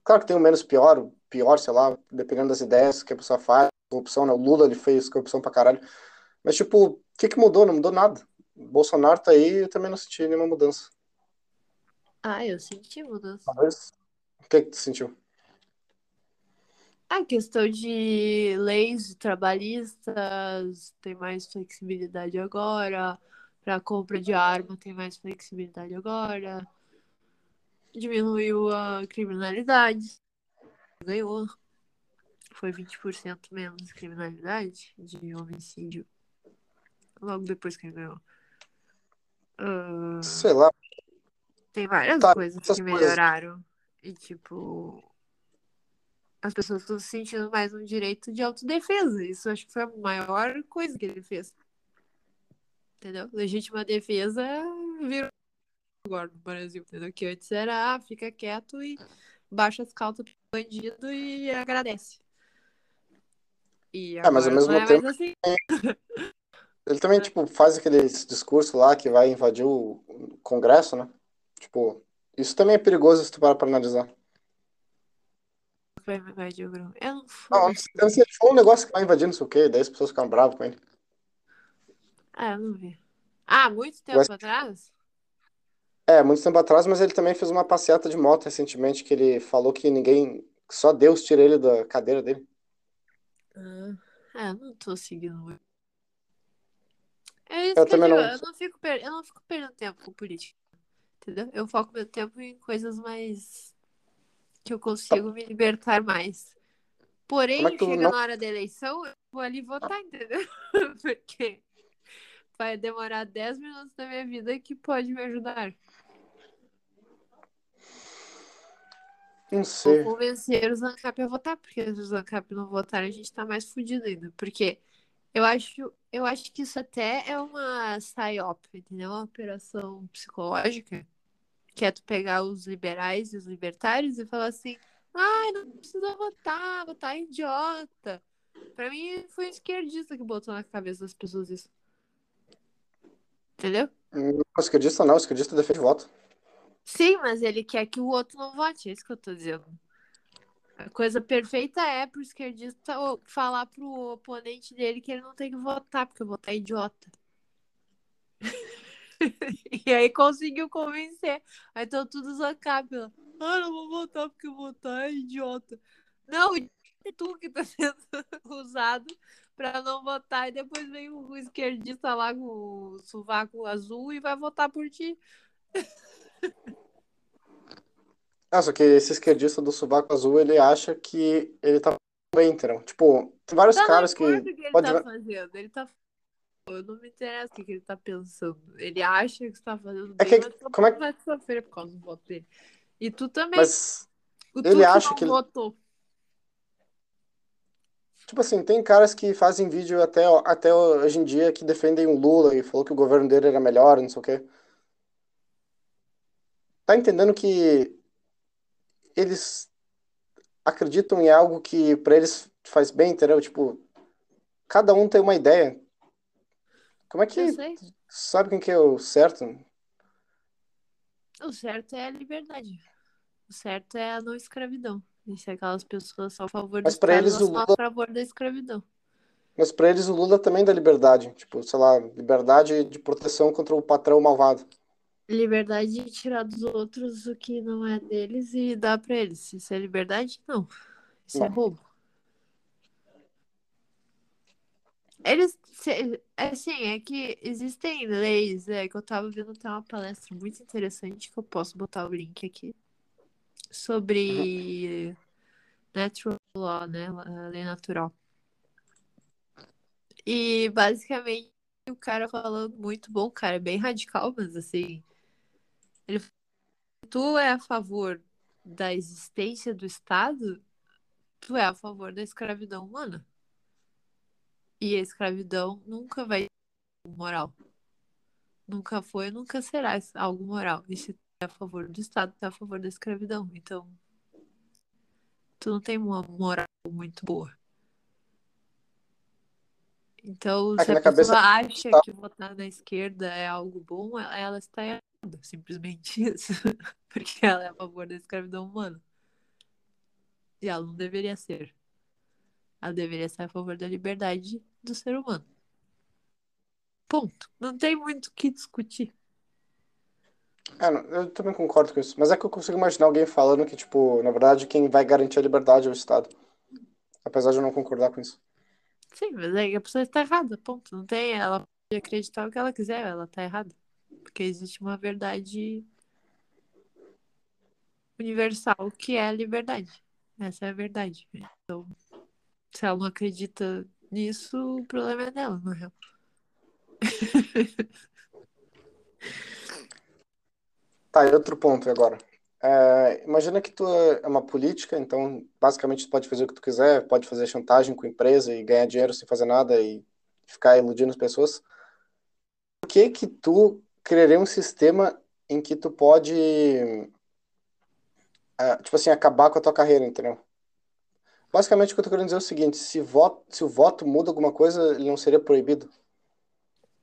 Claro que tem o menos pior, pior, sei lá, dependendo das ideias que a pessoa faz, corrupção, né? O Lula, ele fez corrupção pra caralho. Mas, tipo, o que que mudou? Não mudou nada. O Bolsonaro tá aí, eu também não senti nenhuma mudança. Ah, eu senti mudança. Talvez. O que que tu sentiu? A questão de leis trabalhistas tem mais flexibilidade agora. Para compra de arma tem mais flexibilidade agora. Diminuiu a criminalidade. Ganhou. Foi 20% menos criminalidade de homicídio. Logo depois que ele ganhou. Ah, Sei lá. tem várias Tá, coisas que coisas. melhoraram. E tipo. As pessoas estão se sentindo mais um direito de autodefesa. Isso acho que foi a maior coisa que ele fez. Entendeu? Legítima defesa virou agora no Brasil, entendeu? Que antes era, ah, fica quieto e baixa as calças pro bandido e agradece. E É, mas ao mesmo é tempo- assim. <laughs> Ele também, tipo, faz aquele discurso lá que vai invadir o Congresso, né? Tipo, isso também é perigoso se tu parar pra analisar. Vai invadir o grupo. Eu não fui. Não, ele falou um negócio que vai invadir não sei o quê, daí as pessoas ficaram bravas com ele. Ah, eu não vi. Ah, muito tempo Mas- atrás? É, muito tempo atrás, mas ele também fez uma passeata de moto recentemente, que ele falou que ninguém, só Deus tira ele da cadeira dele. Ah, é, eu não tô seguindo. É isso Eu que eu também digo, não. eu não fico, per... eu não fico perdendo tempo com política. Entendeu? Eu foco meu tempo em coisas mais que eu consigo me libertar mais. Porém, é chega não- na hora da eleição, eu vou ali votar, entendeu? <laughs> Porque vai demorar 10 minutos da minha vida que pode me ajudar. Não Vou sei. convencer os ANCAP a votar, porque se os ANCAP não votarem, a gente tá mais fudido ainda. Porque eu acho, eu acho que isso até é uma psyop, entendeu? Uma operação psicológica, que é tu pegar os liberais e os libertários e falar assim, ai, não precisa votar, votar é idiota. Pra mim, foi um esquerdista que botou na cabeça das pessoas isso. Entendeu? Não, esquerdista não, esquerdista defende voto. Sim, mas ele quer que o outro não vote, é isso que eu tô dizendo. A coisa perfeita é pro esquerdista falar pro oponente dele que ele não tem que votar, porque votar é idiota. <laughs> e aí conseguiu convencer. Aí estão todos ANCAP lá. Ah, não vou votar porque votar é idiota. Não, é <laughs> tu que tá sendo <laughs> usado pra não votar. E depois vem o esquerdista lá com o sovaco azul e vai votar por ti. Ah, só que esse esquerdista do sovaco azul, ele acha que ele tá bem, entendeu? Tipo, tem vários Tá, caras não que que ele pode tá fazendo. Ele tá. Eu não me interessa o que, que ele tá pensando. Ele acha que está fazendo É bem, que- como é vai sofrer por causa do voto dele. E tu também. Mas, o ele que acha não que ele- votou. Tipo assim, tem caras que fazem vídeo até, até hoje em dia que defendem o Lula e falou que o governo dele era melhor, não sei o quê. Tá entendendo que eles acreditam em algo que pra eles faz bem, entendeu? Tipo, cada um tem uma ideia. Como é que sabe quem que é o certo? O certo é a liberdade. O certo é a não escravidão. E se aquelas pessoas são a favor do Mas eles o Lula- a favor da escravidão. Mas pra eles o Lula também dá liberdade, tipo, sei lá, liberdade de proteção contra o patrão malvado. Liberdade de tirar dos outros o que não é deles e dar pra eles. Isso é liberdade? Não. Isso é Não. roubo. Eles, assim, é que existem leis, é que eu tava vendo até uma palestra muito interessante que eu posso botar o link aqui sobre Natural law, né? A lei natural. E basicamente o cara falando muito bom, cara, bem radical, mas assim. Ele tu é a favor da existência do Estado, tu é a favor da escravidão humana. E a escravidão nunca vai ser moral. Nunca foi, nunca será algo moral. E se a favor do Estado, é a favor da escravidão. Então, tu não tem uma moral muito boa. Então, se a pessoa acha que votar na esquerda é algo bom, ela está errada. Simplesmente <laughs> isso. Porque ela é a favor da escravidão humana. E ela não deveria ser. Ela deveria ser a favor da liberdade do ser humano. Ponto. Não tem muito o que discutir. É, não, eu também concordo com isso. Mas é que eu consigo imaginar alguém falando que, tipo, na verdade, quem vai garantir a liberdade é o Estado. Apesar de eu não concordar com isso. Sim, mas aí a pessoa está errada. Ponto. Não tem. Ela pode acreditar o que ela quiser, ela está errada. Porque existe uma verdade universal que é a liberdade. Essa é a verdade. Então, se ela não acredita nisso, o problema é dela, na real. <laughs> Tá, e outro ponto agora. É, imagina que tu é uma política, então basicamente tu pode fazer o que tu quiser, pode fazer chantagem com a empresa e ganhar dinheiro sem fazer nada e ficar iludindo as pessoas. Por que que tu criaria um sistema em que tu pode, é, tipo assim, acabar com a tua carreira, entendeu? Basicamente o que eu tô querendo dizer é o seguinte, se voto, se o voto muda alguma coisa, ele não seria proibido?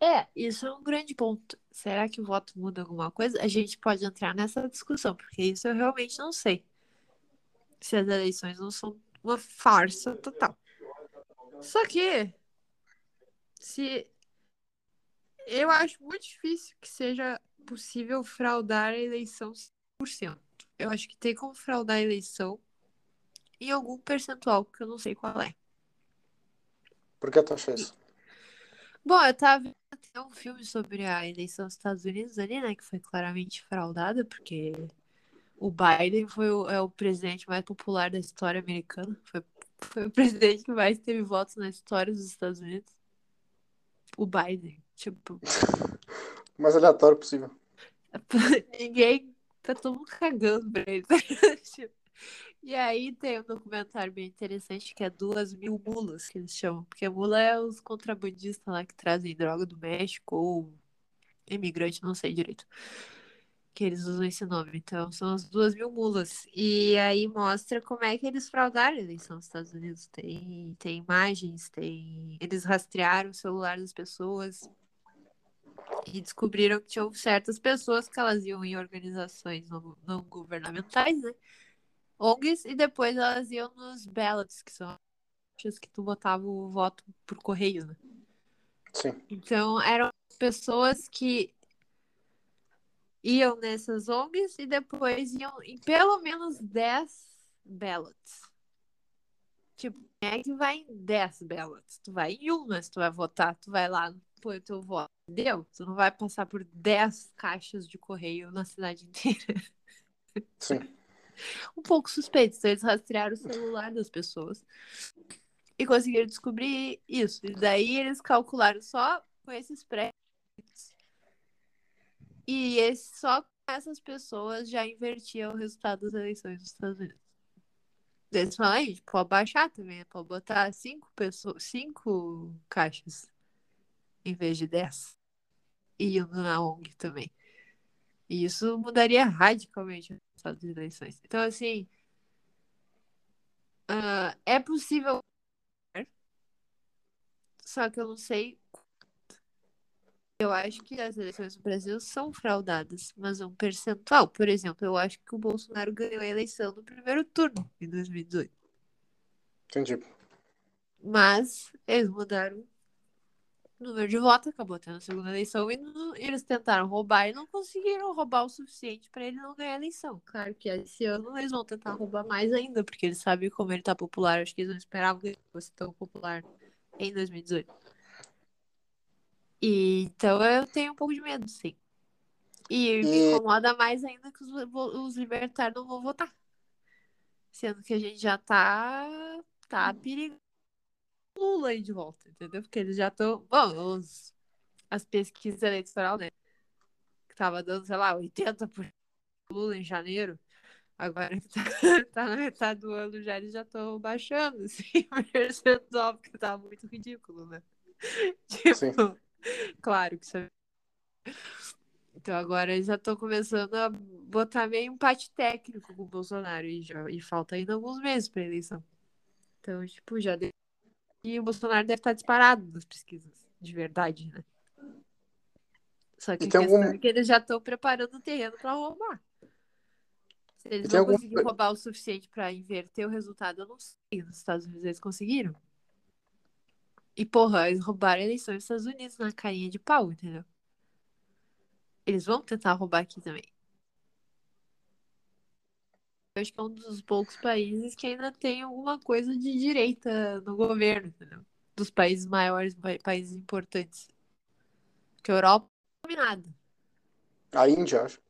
É, isso é um grande ponto. Será que o voto muda alguma coisa? A gente pode entrar nessa discussão, porque isso eu realmente não sei. Se as eleições não são uma farsa total. Só que, se eu acho muito difícil que seja possível fraudar a eleição 100%. Eu acho que tem como fraudar a eleição em algum percentual, que eu não sei qual é. Por que tu acha isso? Bom, eu tava até um filme sobre a eleição dos Estados Unidos ali, né? Que foi claramente fraudada, porque o Biden foi o, é o presidente mais popular da história americana. Foi, foi o <laughs> presidente que mais teve votos na história dos Estados Unidos. O Biden. Tipo, O <laughs> mais aleatório possível. <laughs> ninguém. Tá todo mundo cagando pra ele. Tipo, E aí tem um documentário bem interessante que é Duas Mil Mulas, que eles chamam. Porque mula é os contrabandistas lá que trazem droga do México ou imigrante, não sei direito. Que eles usam esse nome. Então são as duas mil mulas. E aí mostra como é que eles fraudaram a eleição dos Estados Unidos. Tem, tem imagens, tem. Eles rastrearam o celular das pessoas e descobriram que tinham certas pessoas que elas iam em organizações não, não governamentais, né? ONGs, e depois elas iam nos ballots, que são as que tu botava o voto por correio, né? Sim. Então eram pessoas que iam nessas ONGs e depois iam em pelo menos 10 ballots. Tipo, quem é que vai em 10 ballots? Tu vai em uma, se tu vai votar, tu vai lá, põe o teu voto. Entendeu? Tu não vai passar por 10 caixas de correio na cidade <laughs> inteira. Sim. Um pouco suspeito. Então, eles rastrearam o celular das pessoas e conseguiram descobrir isso. E daí eles calcularam só com esses prédios. E esse, só essas pessoas já invertia o resultado das eleições dos Estados Unidos. Eles falam, aí, pode baixar também, pode botar cinco pessoas, cinco caixas em vez de dez. E indo na ONG também. E isso mudaria radicalmente resultado das eleições. Então, assim, ah, é possível, só que eu não sei. Eu acho que as eleições no Brasil são fraudadas, mas um percentual. Por exemplo, eu acho que o Bolsonaro ganhou a eleição no primeiro turno, em 2018. Entendi. Mas eles mudaram número de votos, acabou tendo a segunda eleição e não- eles tentaram roubar e não conseguiram roubar o suficiente para ele não ganhar a eleição. Claro que esse ano eles vão tentar roubar mais ainda, porque eles sabem como ele tá popular. Acho que eles não esperavam que ele fosse tão popular em 2018. E, então eu tenho um pouco de medo, sim. E me incomoda mais ainda que os, os libertários não vão votar. Sendo que a gente já tá, tá perigando Lula aí de volta, entendeu? Porque eles já estão. Bom, os, as pesquisas eleitorais, né? Que tava dando, sei lá, 80% Lula em janeiro. Agora que tá, <laughs> tá, na metade do ano já, eles já estão baixando, assim, <laughs> o percentual, porque tá muito ridículo, né? <laughs> Tipo, Sim. claro que isso é então agora eles já estão começando a botar meio empate técnico com o Bolsonaro e, já, e falta ainda alguns meses para eleição. Então, tipo, já deve... E o Bolsonaro deve estar disparado nas pesquisas, de verdade, né? Só que questão algum... é que eles já estão preparando o terreno para roubar. Se eles não algum... conseguirem roubar o suficiente para inverter o resultado, eu não sei. Nos Estados Unidos eles conseguiram. E, porra, eles roubaram a eleição nos Estados Unidos na carinha de pau, entendeu? Eles vão tentar roubar aqui também. Eu acho que é um dos poucos países que ainda tem alguma coisa de direita no governo, entendeu? Dos países maiores, países importantes. Porque a Europa não nada. A Índia, acho.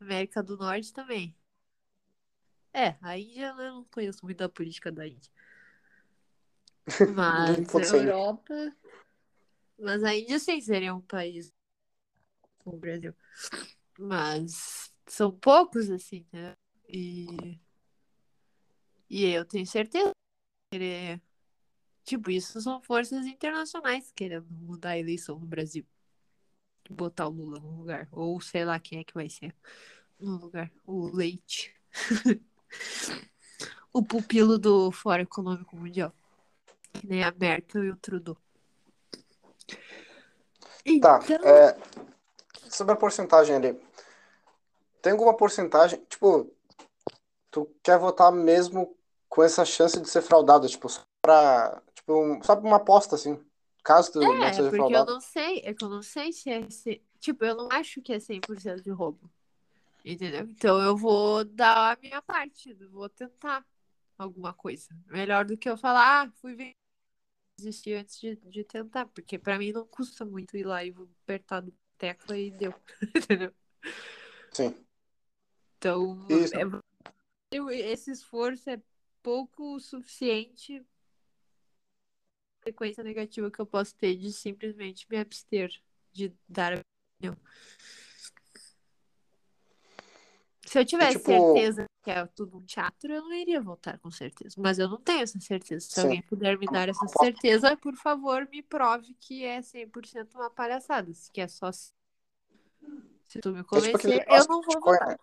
América do Norte também. É, a Índia eu não conheço muito a política da Índia. <laughs> Mas a Europa. Mas a Índia sim seria um país com o Brasil. Mas são poucos, assim, né? E, e eu tenho certeza que Tipo, isso são forças internacionais querendo mudar a eleição no Brasil. Botar o Lula no lugar. Ou sei lá quem é que vai ser no lugar. O Leite. <laughs> o pupilo do Fórum Econômico Mundial. Que nem a Merkel e o Trudeau. Tá, então... é, sobre a porcentagem ali. Tem alguma porcentagem, tipo, tu quer votar mesmo com essa chance de ser fraudado, tipo, só pra, tipo, um, só uma aposta, assim, caso tu é, não seja porque fraudado. eu não sei, é que eu não sei se é, se, tipo, eu não acho que é 100% de roubo, entendeu? Então eu vou dar a minha parte, vou tentar alguma coisa. Melhor do que eu falar, ah, fui ver desistir antes de, de tentar, porque para mim não custa muito ir lá e apertar no tecla e deu. <laughs> Entendeu? Sim. Então, é, esse esforço é pouco o suficiente sequência negativa que eu posso ter de simplesmente me abster de dar a opinião. Se eu tivesse tipo... certeza que é tudo um teatro, eu não iria votar com certeza. Mas eu não tenho essa certeza. Se Sim. alguém puder me dar essa certeza, por favor, me prove que é 100% uma palhaçada. Se é só. Se tu me convencer, é tipo eu não vou votar.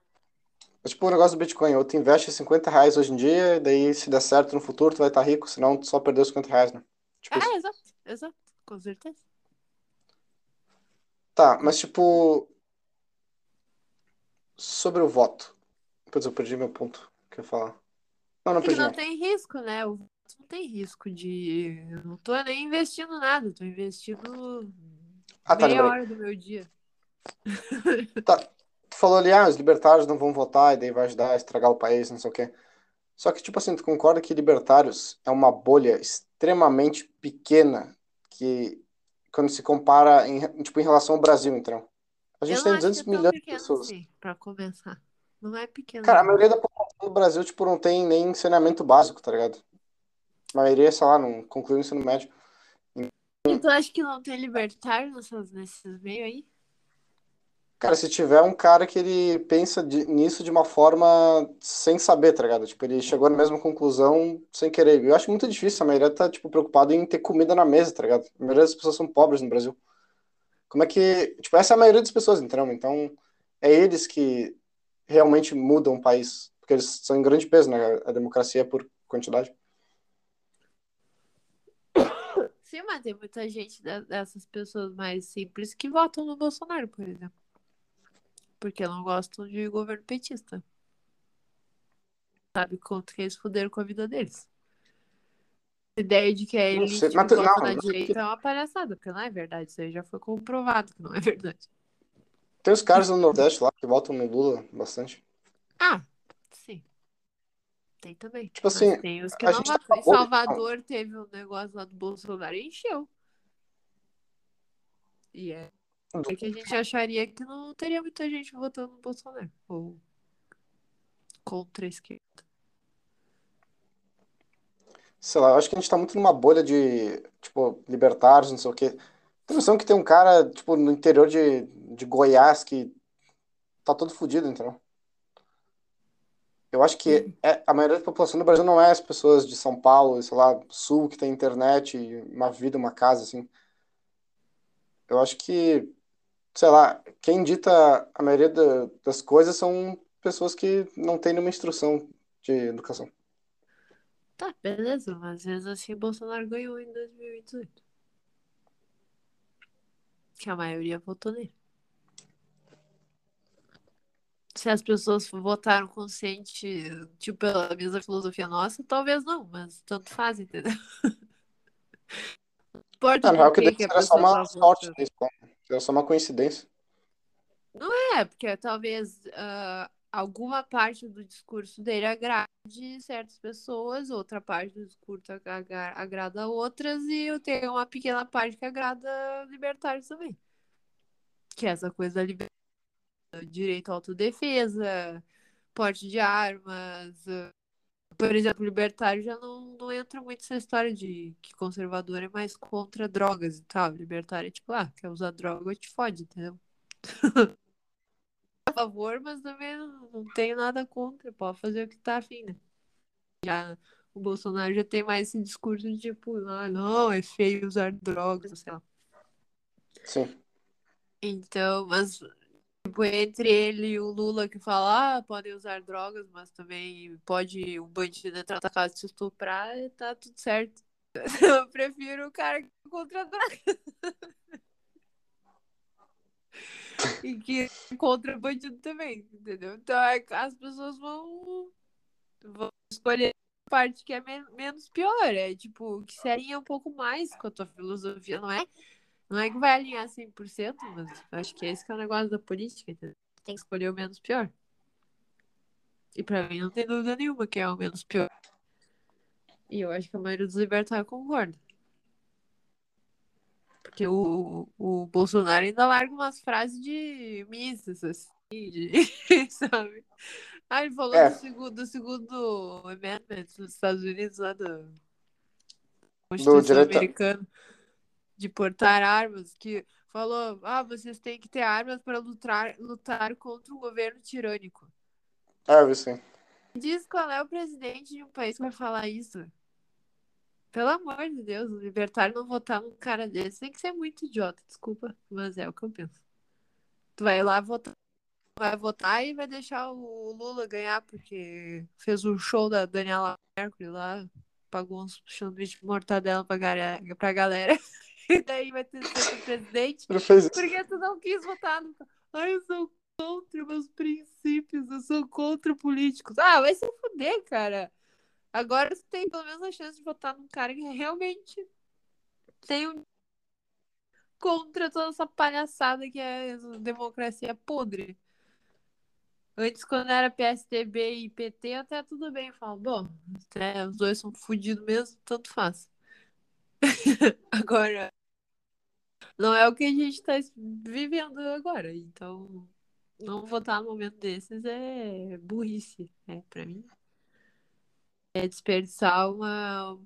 É tipo o negócio do Bitcoin. Ou tu investe 50 reais hoje em dia, daí se der certo no futuro, tu vai estar rico, senão tu só perdeu 50 reais, né? Tipo é, exato, exato. Com certeza. Tá, mas tipo, sobre o voto. Depois eu perdi meu ponto que eu ia falar. Não, não perdi. não tem risco, né? O voto não tem risco de. Eu não tô nem investindo nada, tô investindo ah, tá, meia lembrei. hora do meu dia. Tá. Tu falou ali, ah, os libertários não vão votar e daí vai ajudar a estragar o país, não sei o quê. Só que, tipo assim, tu concorda que libertários é uma bolha extremamente pequena que quando se compara em, tipo, em relação ao Brasil, então. A gente tem 200 é milhões de pessoas. Assim, pra começar. Não é pequeno. Cara, a maioria da população do Brasil, tipo, não tem nem saneamento básico, tá ligado? A maioria, sei lá, não concluiu o ensino médio. E tu acha que não tem libertário nesses, nesses meios aí? Cara, se tiver um cara que ele pensa de, nisso de uma forma sem saber, tá ligado? Tipo, ele chegou na mesma conclusão sem querer. Eu acho muito difícil, a maioria tá, tipo, preocupado em ter comida na mesa, tá ligado? A maioria das pessoas são pobres no Brasil. Como é que. Tipo, essa é a maioria das pessoas, entendeu? Então, é eles que realmente mudam o país. Porque eles são em grande peso, né? A democracia é por quantidade. Sim, mas tem muita gente dessas pessoas mais simples que votam no Bolsonaro, por exemplo. Porque não gostam de governo petista. Sabe quanto que eles fuderam com a vida deles. A ideia de que a elite sei, mas, não, na direita é uma palhaçada, porque não é verdade. Isso aí já foi comprovado que não é verdade. Tem os caras do Nordeste lá que votam no Lula bastante. Ah, sim. Tem também. Tipo Mas assim. Tem os que não votam. Tá em Salvador teve um negócio lá do Bolsonaro e encheu. E é. É que a gente acharia que não teria muita gente votando no Bolsonaro. Ou contra a esquerda. sei lá, eu acho que a gente tá muito numa bolha de, tipo, libertários, não sei o quê. Tem noção que tem um cara, tipo, no interior de, de Goiás que tá todo fodido, entendeu? Eu acho que é, a maioria da população do Brasil não é as pessoas de São Paulo, sei lá, sul, que tem internet, uma vida, uma casa, assim. Eu acho que, sei lá, quem dita a maioria da- das coisas são pessoas que não têm nenhuma instrução de educação. Tá, beleza, mas mesmo assim Bolsonaro ganhou em 2018. Que a maioria votou nele. Se as pessoas votaram consciente, tipo, pela mesma filosofia nossa, talvez não, mas tanto faz, entendeu? <laughs> Não importa na real, por que que, que a ser só uma tá sorte votando. nisso, né? É só uma coincidência. É, porque talvez ah, alguma parte do discurso dele agrade certas pessoas, outra parte do discurso agra- agrada outras, e eu tenho uma pequena parte que agrada libertários também. Que é essa coisa da liberdade, direito à autodefesa, porte de armas. Por exemplo, libertário já não, não entra muito nessa história de que conservador é mais contra drogas e tal. Libertário é tipo, ah, quer usar droga, te fode, entendeu? <laughs> a favor, mas também não, não tenho nada contra. Pode fazer o que tá afim, né? Já, o Bolsonaro já tem mais esse discurso de tipo, ah, não, é feio usar drogas, sei lá. Sim. Então, mas tipo, entre ele e o Lula que fala, ah, podem usar drogas, mas também pode um bandido entrar na casa te estuprar, tá tudo certo. <laughs> Eu prefiro o cara que é contra a droga. e que é contra bandido também, entendeu? Então é, as pessoas vão, vão escolher a parte que é men- menos pior, é tipo, que se alinha um pouco mais com a tua filosofia, não é? Não é que vai alinhar 100%, mas acho que esse que é o negócio da política, entendeu? Tem que escolher o menos pior. E pra mim não tem dúvida nenhuma que é o menos pior. E eu acho que a maioria dos libertários concorda. Porque o, o Bolsonaro ainda larga umas frases de missas, assim, de, <laughs> sabe? Ah, ele falou É. do, segundo, do segundo amendment dos Estados Unidos, lá da Constituição direito- Americana, de portar armas, que falou, ah, vocês têm que ter armas para lutar, lutar contra um governo tirânico. É, eu vi sim. Diz qual é o presidente de um país que vai falar isso. Pelo amor de Deus, o libertário não votar num cara desse tem que ser muito idiota, desculpa, mas é o que eu penso. Tu vai lá votar, vai votar e vai deixar o Lula ganhar, porque fez o show da Daniela Mercury lá, pagou uns sanduíches de mortadela pra galera, pra galera. <laughs> E daí vai ter que ser o presidente. Porque tu não quis votar no. Ai, eu sou contra meus princípios, eu sou contra políticos. Ah, vai se fuder, cara. Agora tu tem pelo menos a chance de votar num cara que realmente tem um. contra toda essa palhaçada que é democracia podre. Antes, quando era PSDB e PT, até tudo bem. Eu falo, bom, os dois são fodidos mesmo, tanto faz. <laughs> Agora, não é o que a gente tá vivendo agora. Então, não votar no momento desses é burrice, né? Pra mim. É desperdiçar uma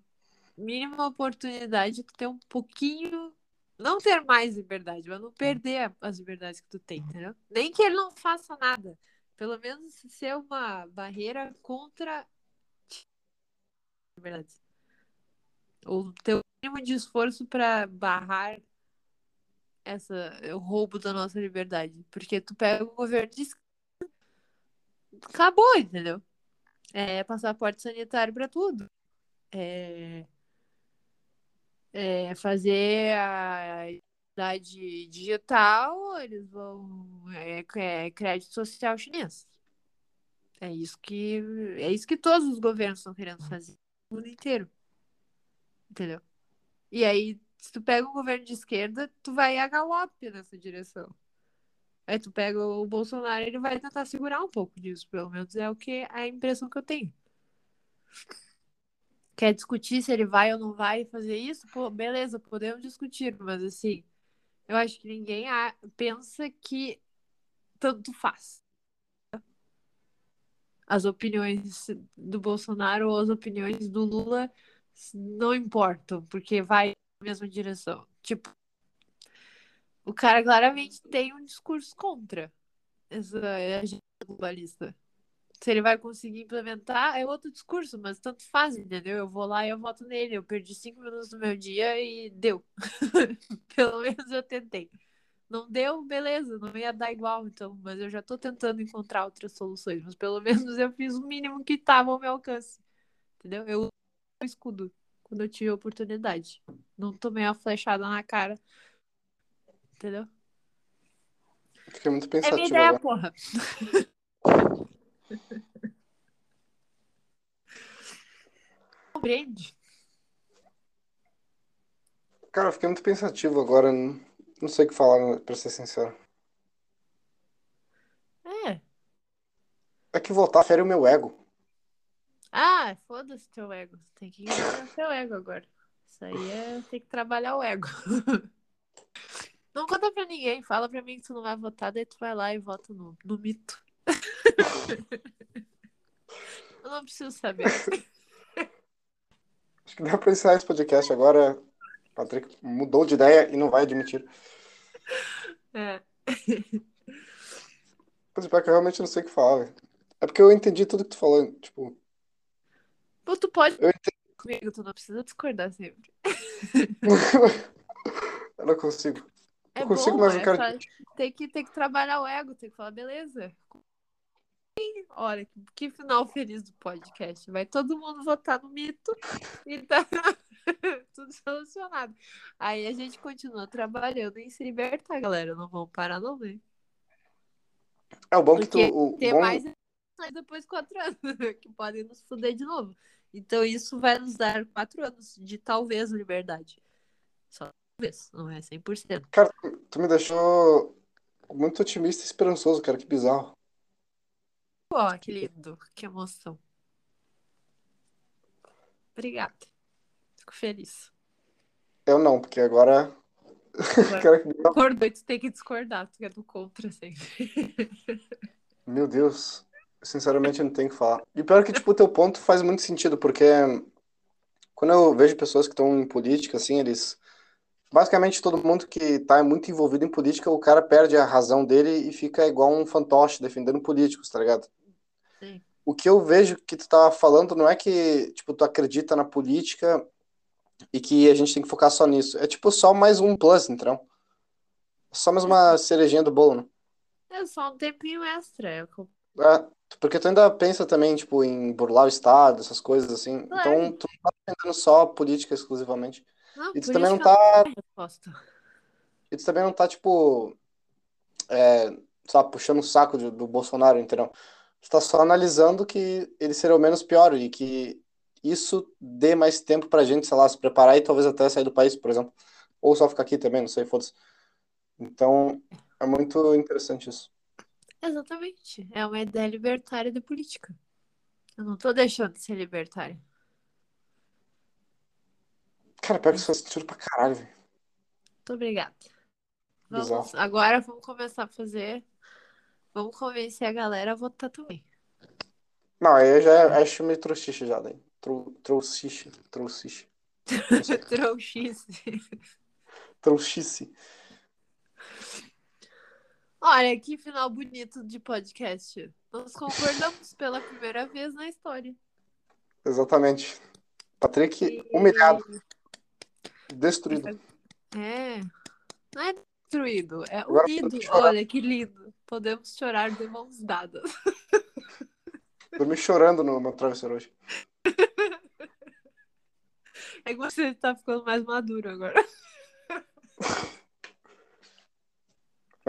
mínima oportunidade de ter um pouquinho. Não ter mais liberdade, mas não perder as liberdades que tu tem, entendeu? Nem que ele não faça nada. Pelo menos ser uma barreira contra liberdades. Ou ter o mínimo de esforço para barrar essa, o roubo da nossa liberdade. Porque tu pega o governo esquerda, acabou, entendeu? É passaporte sanitário para tudo. É, é fazer a identidade digital, eles vão. É, é crédito social chinês. É isso que. É isso que todos os governos estão querendo fazer. O mundo inteiro. Entendeu? E aí, se tu pega um governo de esquerda, tu vai a galope nessa direção. Aí tu pega o Bolsonaro, ele vai tentar segurar um pouco disso, pelo menos é o que a impressão que eu tenho. Quer discutir se ele vai ou não vai fazer isso? Pô, beleza, podemos discutir, mas assim, eu acho que ninguém pensa que tanto faz. As opiniões do Bolsonaro ou as opiniões do Lula não importam, porque vai mesma direção. Tipo, o cara claramente tem um discurso contra essa agenda globalista. Se ele vai conseguir implementar, é outro discurso, mas tanto faz, entendeu? Eu vou lá e eu voto nele. Eu perdi cinco minutos do meu dia e deu. <laughs> Pelo menos eu tentei. Não deu, beleza, não ia dar igual, então, mas eu já tô tentando encontrar outras soluções. Mas pelo menos eu fiz o mínimo que estava ao meu alcance. Entendeu? Eu escudo quando eu tive a oportunidade. Não tomei uma flechada na cara. Entendeu? Fiquei muito É pensativo minha ideia, agora. porra. <laughs> Compreende? Cara, eu fiquei muito pensativo agora. Não, não sei o que falar, pra ser sincero. É. É que votar fere o meu ego. Ah, foda-se teu ego. Tem que ignorar teu ego agora. Isso aí é ter que trabalhar o ego. <laughs> Não conta pra ninguém. Fala pra mim que tu não vai votar, daí tu vai lá e vota no, no mito. <laughs> Eu não preciso saber. Acho que dá pra encerrar esse podcast agora. Patrick mudou de ideia e não vai admitir. É. Mas pior que eu realmente não sei o que falar, velho. É porque eu entendi tudo que tu falou. Tipo, Pô, tu pode comigo, tu não precisa discordar sempre. <laughs> Eu não consigo. É Eu consigo, bom, mas eu é quero. tem, que, tem que trabalhar o ego, tem que falar, beleza. Olha, que, final feliz do podcast. Vai todo mundo votar no mito e tá <laughs> tudo solucionado. Aí a gente continua trabalhando em se libertar, galera. Não vamos parar, não, né? É o bom que tu. Porque O Ter bom... mais depois de quatro anos, <laughs> que podem nos fuder de novo. Então isso vai nos dar quatro anos de talvez liberdade. Só talvez, não é 100%. Cara, tu me deixou muito otimista e esperançoso, cara. Que bizarro. Pô, que lindo, que emoção. Obrigada. Fico feliz. Eu não, porque agora. <laughs> Agora. Acordou tu tem que discordar, tu é do contra sempre. Meu Deus. Sinceramente, eu não tenho o que falar. E pior que, tipo, o teu ponto faz muito sentido, porque quando eu vejo pessoas que estão em política, assim, eles. Basicamente, todo mundo que tá muito envolvido em política, o cara perde a razão dele e fica igual um fantoche defendendo políticos, tá ligado? Sim. O que eu vejo que tu tá falando não é que, tipo, tu acredita na política e que a gente tem que focar só nisso. É, tipo, só mais um plus, então. Só mais uma cerejinha do bolo, né? É só um tempinho extra. É, porque tu ainda pensa também, tipo, em burlar o Estado, essas coisas assim. Claro. Então, tu não tá defendendo só política exclusivamente. Não, E tu também não tá, é resposta. e tu também não tá, tipo, é, sabe, puxando o saco de- do Bolsonaro, entendeu? Tu tá só analisando que ele seria o menos pior e que isso dê mais tempo pra gente, sei lá, se preparar e talvez até sair do país, por exemplo. Ou só ficar aqui também, não sei, foda-se. Então, é muito interessante isso. Exatamente. É uma ideia libertária de política. Eu não tô deixando de ser libertária. Cara, isso faz sentido pra caralho, velho. Muito obrigada. Vamos, Bizarro. agora vamos começar a fazer. Vamos convencer a galera a votar também. Não, aí eu já acho meio trouxice já, daí. Trou-. <laughs> Não sei. Trouxice. Trouxice. Olha, que final bonito de podcast. Nós concordamos pela primeira vez na história. Exatamente. Patrick E- humilhado, destruído. É. Não é destruído, é Agora unido. Olha que lindo. Podemos chorar de mãos dadas. <laughs> Dormi chorando no meu travesseiro hoje. É que você tá ficando mais maduro agora. <laughs>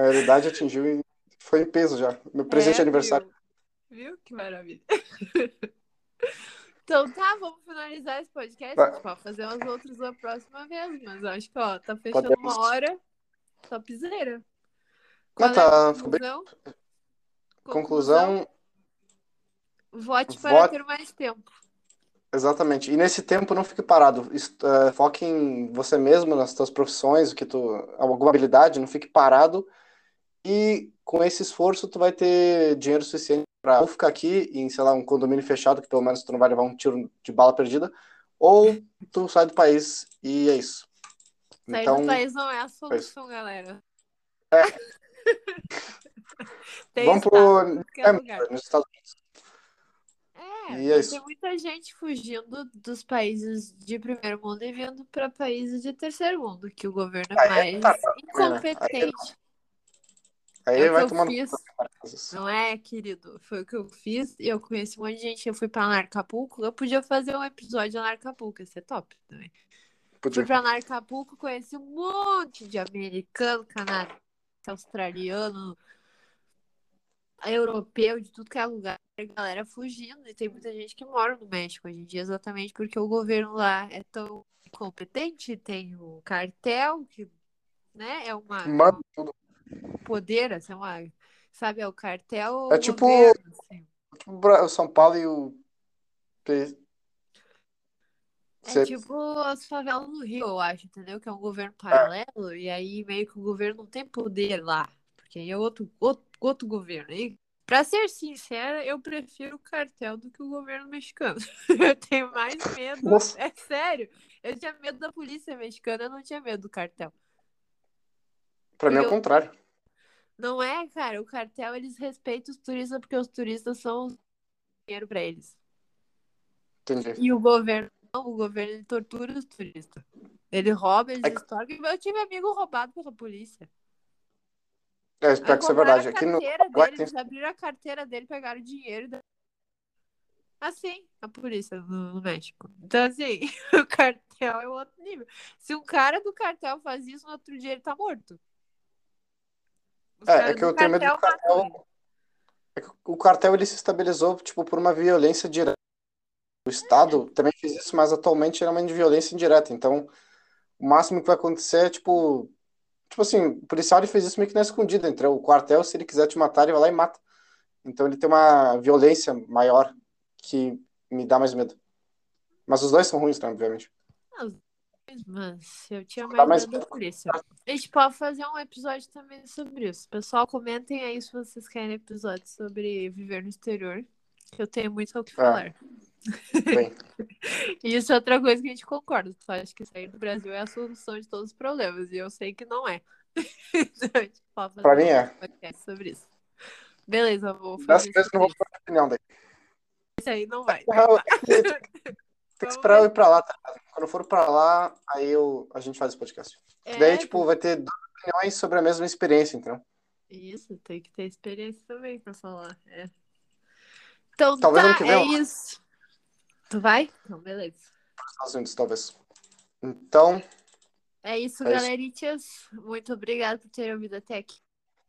A realidade atingiu e foi em peso já. Meu presente de É, aniversário. Viu? Viu? Que maravilha. <laughs> Então tá, vamos finalizar esse podcast. Tá. A gente pode fazer os outros da próxima vez, mas acho que ó, tá fechando Podemos. uma hora. Topzera. Não, Qual é tá, a ficou bem- conclusão? Conclusão, Vote para Vote- ter mais tempo. exatamente. E nesse tempo não fique parado. Eh, foque em você mesmo, nas suas profissões, o que tu, alguma habilidade, não fique parado. E com esse esforço tu vai ter dinheiro suficiente para ou ficar aqui em, sei lá, um condomínio fechado, que pelo menos tu não vai levar um tiro de bala perdida, ou tu sai do país e é isso. Sair Então, do país não é a solução, galera. É. <laughs> Vamos pro lugar. nos Estados Unidos. É, E é isso. tem muita gente fugindo dos países de primeiro mundo e vindo para países de terceiro mundo, que o governo é é mais tá, incompetente. Aí É vai no fiz. Não é, querido? Foi o que eu fiz e eu conheci um monte de gente. Eu fui pra Narcapulco. Eu podia fazer um episódio de Narcapulco, ia ser top também. Fui Podia. pra Narcapulco, conheci um monte de americano, canadense, australiano, europeu, de tudo que é lugar. A galera fugindo. E tem muita gente que mora no México hoje em dia, exatamente porque o governo lá é tão incompetente. Tem o cartel, que né, é uma Manda tudo. Poder, assim, uma, sabe, é o cartel É tipo- governo, assim. O Bra- o São Paulo e o. É Cê- tipo as favelas no Rio, eu acho, entendeu? Que é um governo paralelo, e aí meio que o governo não tem poder lá, porque aí é outro, outro, outro governo. E, pra ser sincera, eu prefiro o cartel do que o governo mexicano. <laughs> Eu tenho mais medo, Nossa. é sério. Eu tinha medo da polícia mexicana, eu não tinha medo do cartel. Pra mim é o Eu- contrário. Não é, cara, o cartel eles respeitam os turistas porque os turistas são os dinheiro pra eles. Entendi. E o governo, não, o governo ele tortura os turistas. Ele rouba, eles É- extorquem. Eu tive amigo roubado pela polícia. É, espero que isso é verdade. a Aqui no dele, eles abriram a carteira dele, pegaram o dinheiro. Assim, a polícia no, no México. Então, assim, <laughs> o cartel é outro nível. Se um cara do cartel faz isso, no outro dia ele tá morto. É, é que eu tenho medo do cartel. É que o cartel ele se estabilizou tipo por uma violência direta. O Estado também fez isso, mas atualmente era uma violência indireta. Então, o máximo que vai acontecer é tipo, tipo assim, o policial ele fez isso meio que na escondida. Então, o quartel, se ele quiser te matar, ele vai lá e mata. Então, ele tem uma violência maior que me dá mais medo. Mas os dois são ruins, né, obviamente. Mas eu tinha mais mais da medo. polícia. A gente pode fazer um episódio também sobre isso. Pessoal, comentem aí se vocês querem episódio sobre viver no exterior. Que eu tenho muito o que falar. Bem, <laughs> E isso é outra coisa que a gente concorda. Tu acha que sair do Brasil é a solução de todos os problemas. E eu sei que não é. <laughs> então a Pra mim é. sobre isso. Beleza, vou dessa fazer vez eu não vou isso. dar opinião daí. Isso aí não vai. Não, <laughs> Tá. Tem que esperar eu ir pra lá, tá? Quando eu for pra lá, aí eu, a gente faz o podcast. É, Daí, tipo, vai ter duas opiniões sobre a mesma experiência, então. Isso, tem que ter experiência também pra falar. É. Então Talvez tá, ano que vem é isso. Tu vai? Então, beleza. Estados Unidos, talvez. Então, É isso, É isso. galeritas. Muito obrigada por terem ouvido até aqui.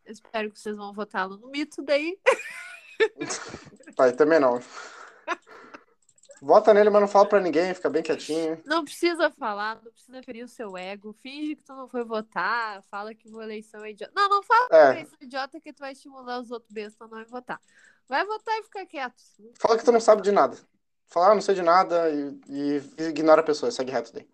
Espero que vocês vão votá-lo no mito daí. pai, também não. Vota nele, mas não fala pra ninguém, fica bem quietinho. Não precisa falar, não precisa ferir o seu ego. Finge que tu não foi votar. Fala que a eleição é idiota. Não, não fala que É, eleição é idiota que tu vai estimular os outros bestas a não votar. Vai votar e fica quieto. fala que tu não sabe de nada. Fala, ah, não sei de nada e, e ignora a pessoa, segue reto daí.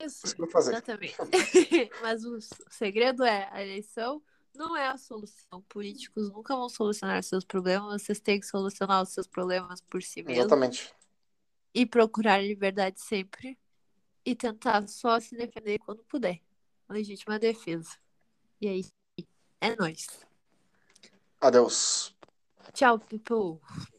Isso. Isso que eu vou fazer. Exatamente. <laughs> Mas o segredo é a eleição não é a solução. Políticos nunca vão solucionar seus problemas. Vocês têm que solucionar os seus problemas por si mesmos Exatamente. E procurar liberdade sempre e tentar só se defender quando puder. Legítima defesa. E aí. É nóis. Adeus. Tchau, people.